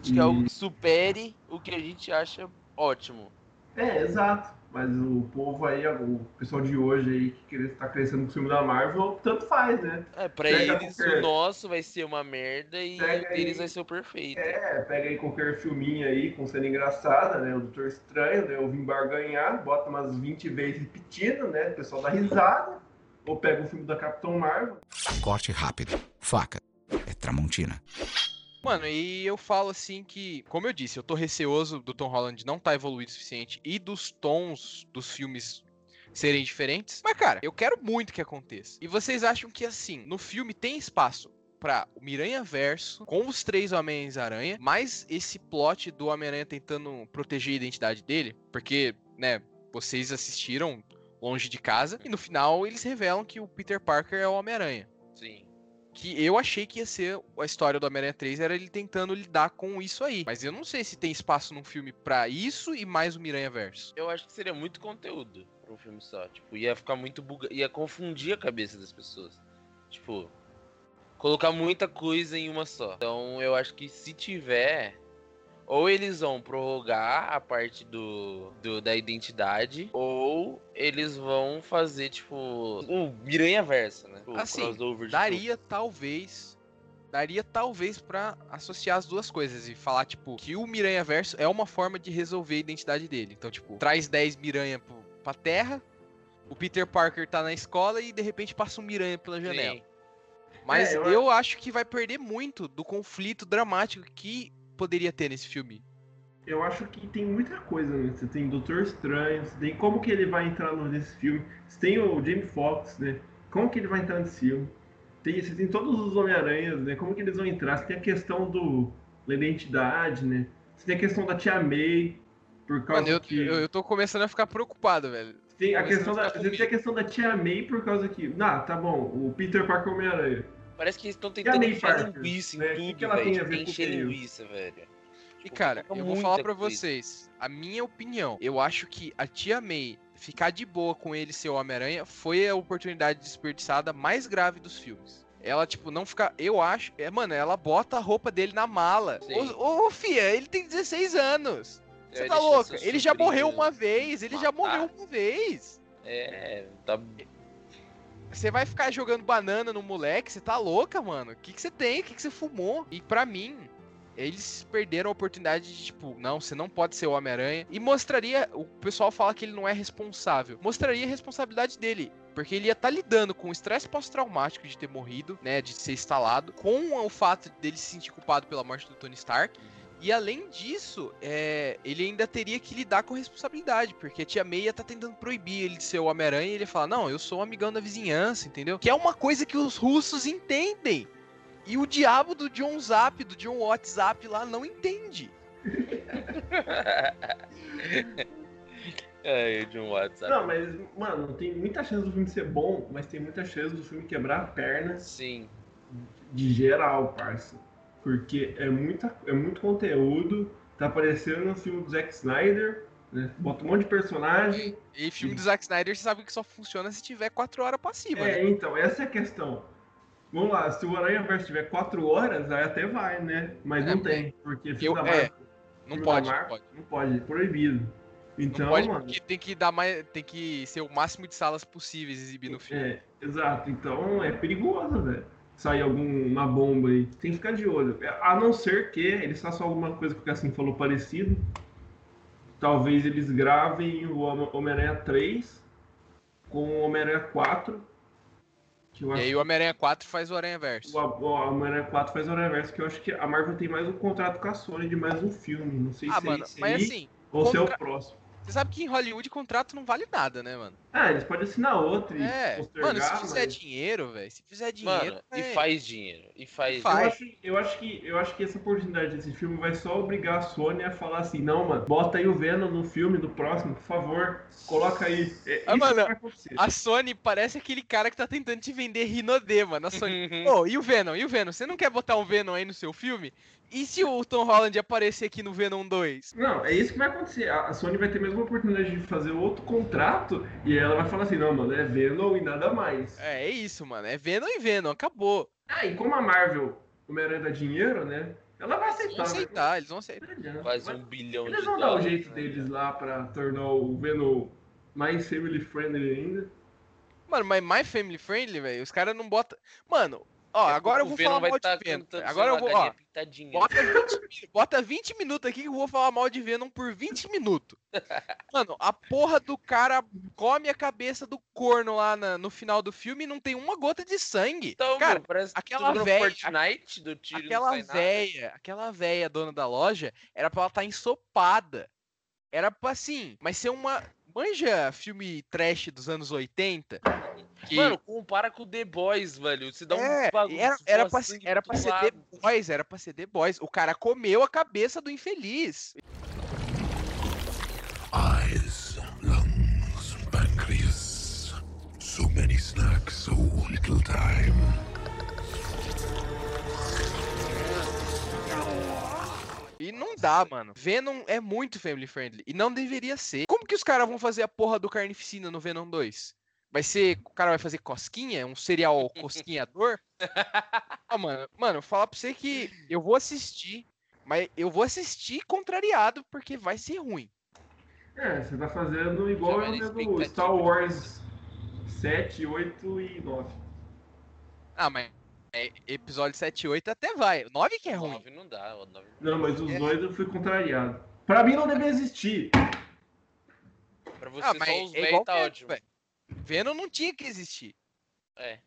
A gente quer algo que supere o que a gente acha ótimo. É, exato. Mas o povo aí, o pessoal de hoje aí que tá crescendo com o filme da Marvel, tanto faz, né? É, pra Pega eles qualquer- o nosso vai ser uma merda e Pega o deles aí. vai ser o perfeito. É, pega aí qualquer filminho aí com cena engraçada, né? O Doutor Estranho, né? O Vimbar ganhar, bota umas 20 vezes repetindo, né? O pessoal dá risada. Ou pega o filme da Capitão Marvel. Corte rápido. Faca. É Tramontina. Mano, e eu falo assim que, como eu disse, eu tô receoso do Tom Holland não tá evoluído o suficiente e dos tons dos filmes serem diferentes. Mas, cara, eu quero muito que aconteça. E vocês acham que, assim, no filme tem espaço pra o Miranha Verso com os três Homens-Aranha, mais esse plot do Homem-Aranha tentando proteger a identidade dele? Porque, né, vocês assistiram longe de casa e no final eles revelam que o Peter Parker é o Homem-Aranha Sim. Que eu achei que ia ser a história do Homem-Aranha 3 era ele tentando lidar com isso aí. Mas eu não sei se tem espaço num filme pra isso e mais o Miranha Verso. Eu acho que seria muito conteúdo pra um filme só. Tipo, ia ficar muito buga... ia confundir a cabeça das pessoas. Tipo, colocar muita coisa em uma só. Então eu acho que se tiver. Ou eles vão prorrogar a parte do, do- da identidade, ou eles vão fazer, tipo, um Miranha Versa, né? O Assim, crossover de daria talvez daria talvez pra associar as duas coisas e falar tipo que o Miranha Verso é uma forma de resolver a identidade dele. Então, tipo, traz 10 Miranha pro, pra Terra, o Peter Parker tá na escola e de repente passa um Miranha pela janela. Sim. Mas É, eu eu, acho que vai perder muito do conflito dramático que poderia ter nesse filme. Eu acho que tem muita coisa, né? Você tem Doutor Estranho, você tem como que ele vai entrar nesse filme. Você tem o Jamie Foxx, né? Como que ele vai entrar nesse filme. Tem, você tem todos os Homem-Aranhas, né? Como que eles vão entrar. Você tem a questão do, da identidade, né? Você tem a questão da Tia May, por causa Mano, eu, que... eu, eu tô começando a ficar preocupado, velho. Tem a questão da, você tem a questão da Tia May por causa que... Ah, tá bom, o Peter Parker é Homem-Aranha. Parece que eles estão tentando May enfiar linguiça em né? Tudo, que velho. tem Tipo, encher período? linguiça, velho. E cara, coloca eu vou falar pra coisa. vocês, a minha opinião, eu acho que a tia May ficar de boa com ele ser o Homem-Aranha foi a oportunidade desperdiçada mais grave dos filmes. Ela, tipo, não ficar. Eu acho. É, mano, ela bota a roupa dele na mala. Ô, ô, Fia, ele tem 16 anos. Você Vai tá louca? Ele já morreu uma vez. Ele já matar. morreu uma vez. É, tá. Você vai ficar jogando banana no moleque? Você tá louca, mano? O que você tem? O que que você fumou? E pra mim, eles perderam a oportunidade de, tipo, não, você não pode ser o Homem-Aranha. E mostraria. O pessoal fala que ele não é responsável. Mostraria a responsabilidade dele. Porque ele ia estar lidando com o estresse pós-traumático de ter morrido, né? De ser instalado, com o fato dele se sentir culpado pela morte do Tony Stark. E além disso, é, ele ainda teria que lidar com a responsabilidade, porque a tia May ia tá tentando proibir ele de ser o Homem-Aranha e ele ia falar, não, eu sou um amigão da vizinhança, entendeu? Que é uma coisa que os russos entendem. E o diabo do John Zap, do John WhatsApp lá, não entende. É, de um WhatsApp. Não, mas, mano, tem muita chance do filme ser bom, mas tem muita chance do filme quebrar a perna Sim. de geral, parça. Porque é, muita, é muito conteúdo, tá aparecendo no filme do Zack Snyder, né? Bota um monte de personagem. E filme do Zack Snyder, você sabe que só funciona se tiver 4 horas pra cima, É, né? então, essa é a questão. Vamos lá, se o Aranha Verso tiver 4 horas, aí até vai, né? Mas É, não tem, porque filme eu- é, Marvel- Não pode, da não Marvel- pode. Não pode, é proibido. Então, pode mano. tem que dar mais. Tem que ser o máximo de salas possíveis exibir no filme. É, exato. Então é perigoso, velho. Sair alguma bomba aí. Tem que ficar de olho. A não ser que eles façam alguma coisa que o Cassim falou parecido. Talvez eles gravem o Hom- Homem-Aranha 3 com o Homem-Aranha 4. Que eu E acho aí o Homem-Aranha 4 faz o Aranha Verso. o o Homem-Aranha 4 faz o Aranha Verso, que eu acho que a Marvel tem mais um contrato com a Sony de mais um filme. Não sei Ah, se mano, é esse mas aí assim, ou se é o próximo. Você sabe que em Hollywood contrato não vale nada, né, mano? Ah, eles podem assinar outro e É, postergar, mano, se fizer mas- dinheiro, velho, se fizer dinheiro. Mano, e é. faz dinheiro. E faz. Eu Faz. acho, eu, acho que, eu acho que essa oportunidade desse filme vai só obrigar a Sony a falar assim, não, mano, bota aí o Venom no filme, no próximo, por favor, coloca aí. É, Ah, isso mano, que vai acontecer. A Sony parece aquele cara que tá tentando te vender Rinodê, mano. A Sony. Uhum. Ô, e o Venom? E o Venom? Você não quer botar um Venom aí no seu filme? E se o Tom Holland aparecer aqui no Venom 2? Não, é isso que vai acontecer. A Sony vai ter a mesma oportunidade de fazer outro contrato e ela vai falar assim, não, mano, é Venom e nada mais. É, é isso, mano. É Venom e Venom, acabou. Ah, e como a Marvel, o Homem-Aranha dá dinheiro, né? Ela vai Eles vão aceitar. né? aceitar, eles vão aceitar. Quase um bilhão Eles de vão dar o dólares. jeito né? deles lá pra tornar o Venom mais family friendly ainda. Mano, mas mais family friendly, velho, os caras não botam. Mano, ó, agora eu vou falar mal tá de Venom. cantando, Agora eu vou, ó. Bota 20, mi- bota 20 minutos aqui que eu vou falar mal de Venom por 20 minutos. Mano, a porra do cara come a cabeça do corno lá na- no final do filme e não tem uma gota de sangue. Então, cara, meu, parece aquela véia- Fortnite do tiro aquela véia, aquela véia dona da loja, era pra ela estar ensopada. Era pra assim, mas ser uma. Manja filme trash dos anos 80? Que... Mano, compara com The Boys, velho. Você dá É, um bagulho. era, era, pra, assim era pra ser lado. The Boys, era pra ser The Boys. O cara comeu a cabeça do infeliz. Eyes, lungs, pancreas. So many snacks, so little time. E não dá, mano. Venom é muito family friendly. E não deveria ser. Como que os caras vão fazer a porra do carnificina no Venom 2? Vai ser. O cara vai fazer cosquinha? Um serial cosquinhador? ah, mano, mano, falar pra você que eu vou assistir. Mas eu vou assistir contrariado porque vai ser ruim. É, você tá fazendo igual eu expectativa Star Wars 7, 8 e 9. Ah, mas é, episódio 7 e 8 até vai. 9 que é ruim. Nove não dá, o nove- Não, mas os É. dois eu fui contrariado. Pra mim não deveria existir. Pra você Ah, mas só os é igual tá Venom, ótimo. velho. Venom não tinha que existir. É.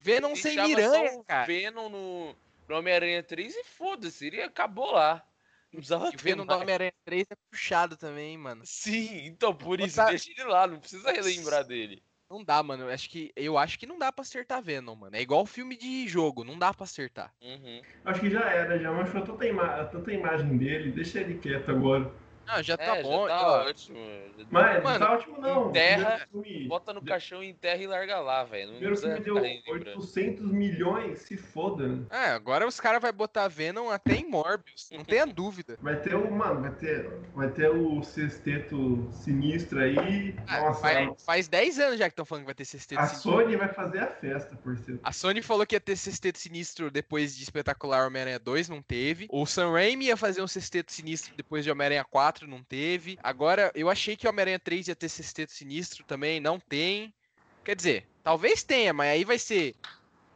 Venom sem Deixava miranha, cara. Venom no, no Homem-Aranha 3 e foda-se, ele acabou lá. Não precisava E Venom do mais. Homem-Aranha 3 é puxado também, mano. Sim, então por isso, Botar- deixa ele lá, não precisa relembrar dele. Não dá, mano. Eu acho que, eu acho que não dá pra acertar Venom, mano. É igual filme de jogo, não dá pra acertar. Uhum. Acho que já era, já mostrou tanta, ima tanta imagem dele, deixa ele quieto agora. Não, já tá É, bom. já tá ó. ótimo. Mas Mano, não tá ótimo não. enterra, filme, Bota no caixão, enterra e larga lá, velho. primeiro filme deu ficar relembrando. 800 milhões, se foda. né? É, agora os caras vão botar Venom até em Morbius. Não tenha dúvida. Vai ter o, mano, vai ter, vai ter o sexteto sinistro aí. Ah, Nossa, faz, faz 10 anos já que estão falando que vai ter sexteto a sinistro. Sony vai fazer a festa, por ser. A Sony falou que ia ter sexteto sinistro depois de Espetacular Homem-Aranha 2, não teve. O Sam Raimi ia fazer um sexteto sinistro depois de Homem-Aranha 4, não teve. Agora, eu achei que Homem-Aranha 3 ia ter sexteto sinistro também, não tem. Quer dizer, talvez tenha, mas aí vai ser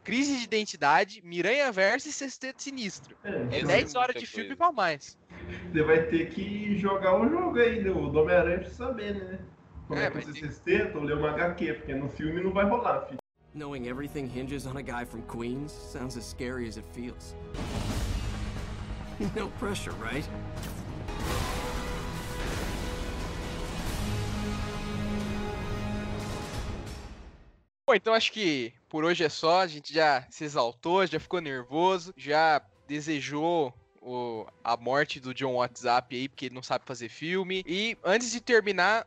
crise de identidade, Miranha Verso e sexteto sinistro. É, É então 10 horas muita de filme pra mais. Você vai ter que jogar um jogo aí do, do Homem-Aranha pra saber, né? Como É, é, que ter- sexteto ou ler uma HQ, porque no filme não vai rolar, filho. Knowing everything hinges on a guy from Queens sounds as scary as it feels. No pressure, right? Pô, então acho que por hoje é só. A gente já se exaltou, já ficou nervoso, já desejou o- a morte do John WhatsApp aí, porque ele não sabe fazer filme. E antes de terminar,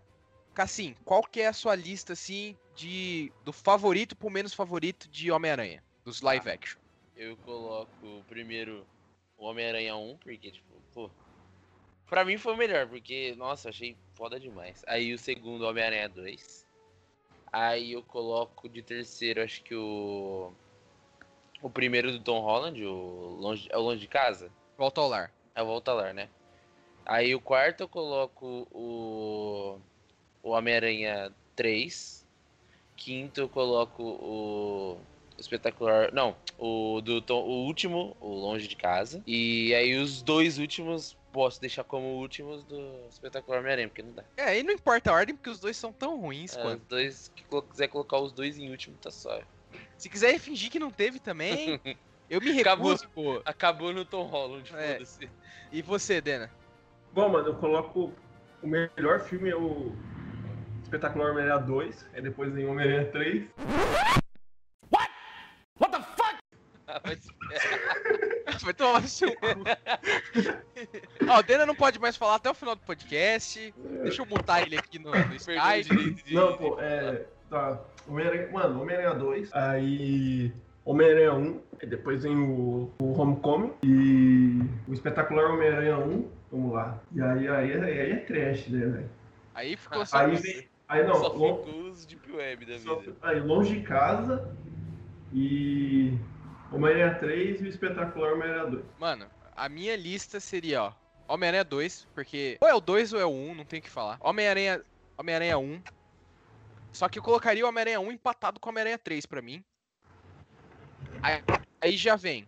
Cassim, qual que é a sua lista, assim, de do favorito pro menos favorito de Homem-Aranha? Dos live action. Eu coloco primeiro o Homem-Aranha 1, porque, tipo, pô. Pra mim foi o melhor, porque, nossa, achei foda demais. Aí o segundo, Homem-Aranha 2. Aí eu coloco de terceiro, acho que o. O primeiro do Tom Holland, o Longe, é o Longe de Casa? Volta ao lar. É o Volta ao Lar, né? Aí o quarto eu coloco o. O Homem-Aranha 3. Quinto eu coloco o. o Espetacular. Não, o do Tom, o último, o Longe de Casa. E aí os dois últimos posso deixar como últimos do Espetacular Homem-Aranha, porque não dá. É, e não importa a ordem, porque os dois são tão ruins É, quanto. os dois, que quiser colocar os dois em último, tá só. Se quiser fingir que não teve também, eu me Acabou, recuso, pô. acabou no Tom Holland, É. foda-se. E você, Dena? Bom, mano, eu coloco. O melhor filme é o Espetacular Homem-Aranha 2, aí depois vem Homem-Aranha 3. Ah, mas- Vai tomar no seu cu. Ó, o Dena não pode mais falar até o final do podcast. Deixa eu mutar ele aqui no, no Skype. Não, pô, é. Tá. Homem-Aranha. Mano, Homem-Aranha 2, aí. Homem-Aranha 1, aí depois vem o, o Homecoming e o Espetacular Homem-Aranha 1, vamos lá. E aí, aí, aí, aí é trash, né, velho? Aí ficou só. Aí vem. Aí não, Só lon- ficou os Deep Web da só- vida. aí longe de casa e. Homem-Aranha 3 e o Espetacular Homem-Aranha 2. Mano, a minha lista seria, ó. Homem-Aranha 2, porque ou é o 2 ou é o 1, não tem o que falar. Homem-Aranha Homem-Aranha 1. Só que eu colocaria o Homem-Aranha 1 empatado com o Homem-Aranha 3 pra mim. Aí, aí já vem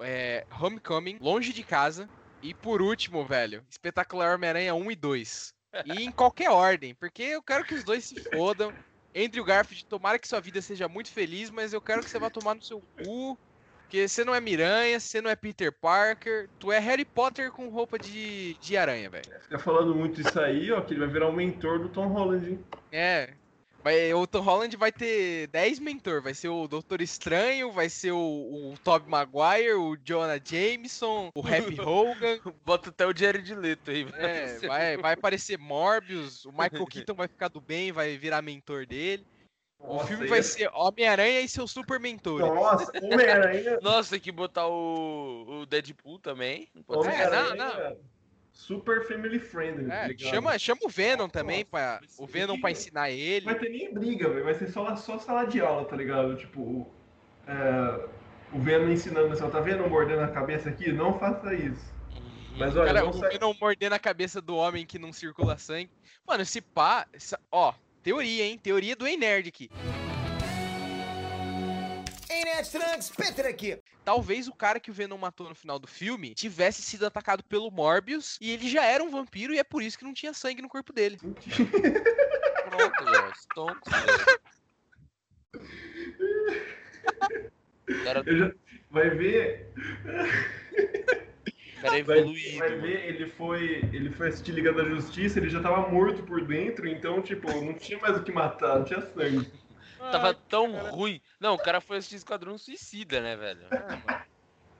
é, Homecoming, Longe de Casa. E por último, velho, Espetacular Homem-Aranha 1 e 2. E em qualquer ordem, porque eu quero que os dois se fodam. Entre o Garfield, tomara que sua vida seja muito feliz, mas eu quero que você vá tomar no seu cu. Porque você não é Miranha, você não é Peter Parker, tu é Harry Potter com roupa de, de aranha, velho. Fica falando muito isso aí, ó, que ele vai virar o mentor do Tom Holland, hein? É. Vai, o Tom Holland vai ter 10 mentor. Vai ser o Doutor Estranho, vai ser o, o Tobey Maguire, o Jonah Jameson, o Happy Hogan. Bota até o Jared Leto aí. É, vai, vai aparecer Morbius, o Michael Keaton vai ficar do bem, vai virar mentor dele. O Nossa, filme aí vai é- ser Homem-Aranha e seus super mentores. Nossa, Homem-Aranha. Nossa, tem que botar o, o Deadpool também. Não pode ser. Homem-Aranha. não, Super family friendly. tá É, ligado? chama, chama o Venom também, pra, o Venom pra ensinar ele. Não vai ter nem briga, velho. Vai ser só, só sala de aula, tá ligado? Tipo, é, o Venom ensinando assim, ó, tá vendo mordendo a cabeça aqui? Não faça isso. Mas olha, Cara, não o sai... Venom mordendo a cabeça do homem que não circula sangue. Mano, esse pá. essa- ó, teoria, hein? Teoria do Ei Nerd aqui. Ei, Nerd Trunks, Peter aqui. Talvez o cara que o Venom matou no final do filme tivesse sido atacado pelo Morbius e ele já era um vampiro e é por isso que não tinha sangue no corpo dele. Pronto, velho. Stonks, velho. Cara, já- Vai ver. O cara é Vai, evoluído. vai ver, ele foi, ele foi assistir Liga da Justiça, ele já tava morto por dentro, então, tipo, não tinha mais o que matar, não tinha sangue. Tava tão ruim. Não, o cara foi assistir Esquadrão Suicida, né, velho?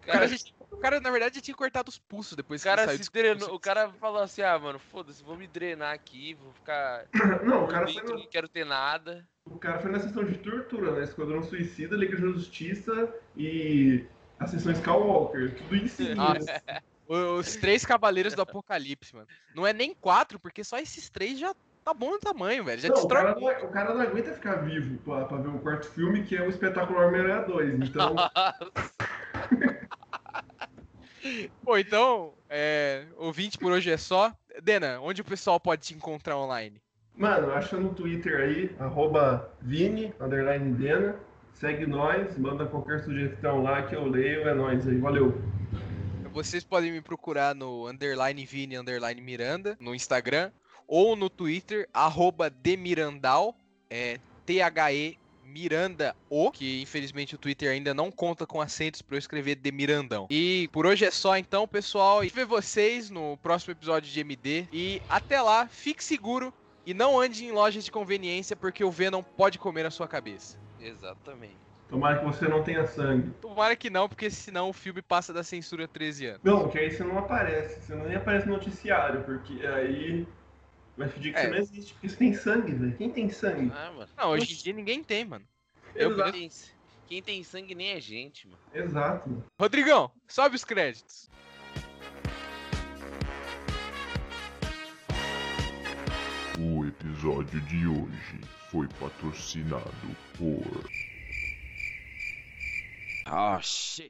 O cara, tinha- o cara, na verdade, já tinha cortado os pulsos depois O que ele cara saiu se drenou, o cara falou assim, ah, mano, foda-se, vou me drenar aqui, vou ficar. Não, o cara foi no- não quero ter nada. O cara foi na sessão de tortura, né? Esquadrão Suicida, Liga da Justiça e a sessão Skywalker. Tudo isso em. Os três cavaleiros do apocalipse, mano. Não é nem quatro, porque só esses três já tá bom no tamanho, velho. Já Não, o, destrói cara não, o cara não aguenta ficar vivo pra, pra ver o quarto filme, que é o espetacular Homem-Aranha 2. Então, Pô, então, é, ouvinte por hoje é só. Dena, onde o pessoal pode te encontrar online? mano, acha no Twitter aí, arroba Vini, underline Dena. Segue nós, manda qualquer sugestão lá que eu leio, é nóis aí, valeu. Vocês podem me procurar no underline Vini, underline Miranda, no Instagram, ou no Twitter, arroba Demirandal, é T-H-E Miranda O, que infelizmente o Twitter ainda não conta com acentos para eu escrever Demirandão. E por hoje é só então, pessoal. E ver vocês no próximo episódio de MD. E até lá, fique seguro e não ande em lojas de conveniência porque o Venom pode comer a sua cabeça. Exatamente. Tomara que você não tenha sangue. Tomara que não, porque senão o filme passa da censura 13 anos. Não, que aí você não aparece. Você nem aparece no noticiário, porque aí vai fingir que É. você não existe. Porque você tem sangue, velho. Quem tem sangue? Ah, mano. Não, hoje em dia ninguém tem, mano. Eu quem tem sangue nem é gente, mano. Exato, mano. Rodrigão, sobe os créditos. O episódio de hoje foi patrocinado por. Oh, shit.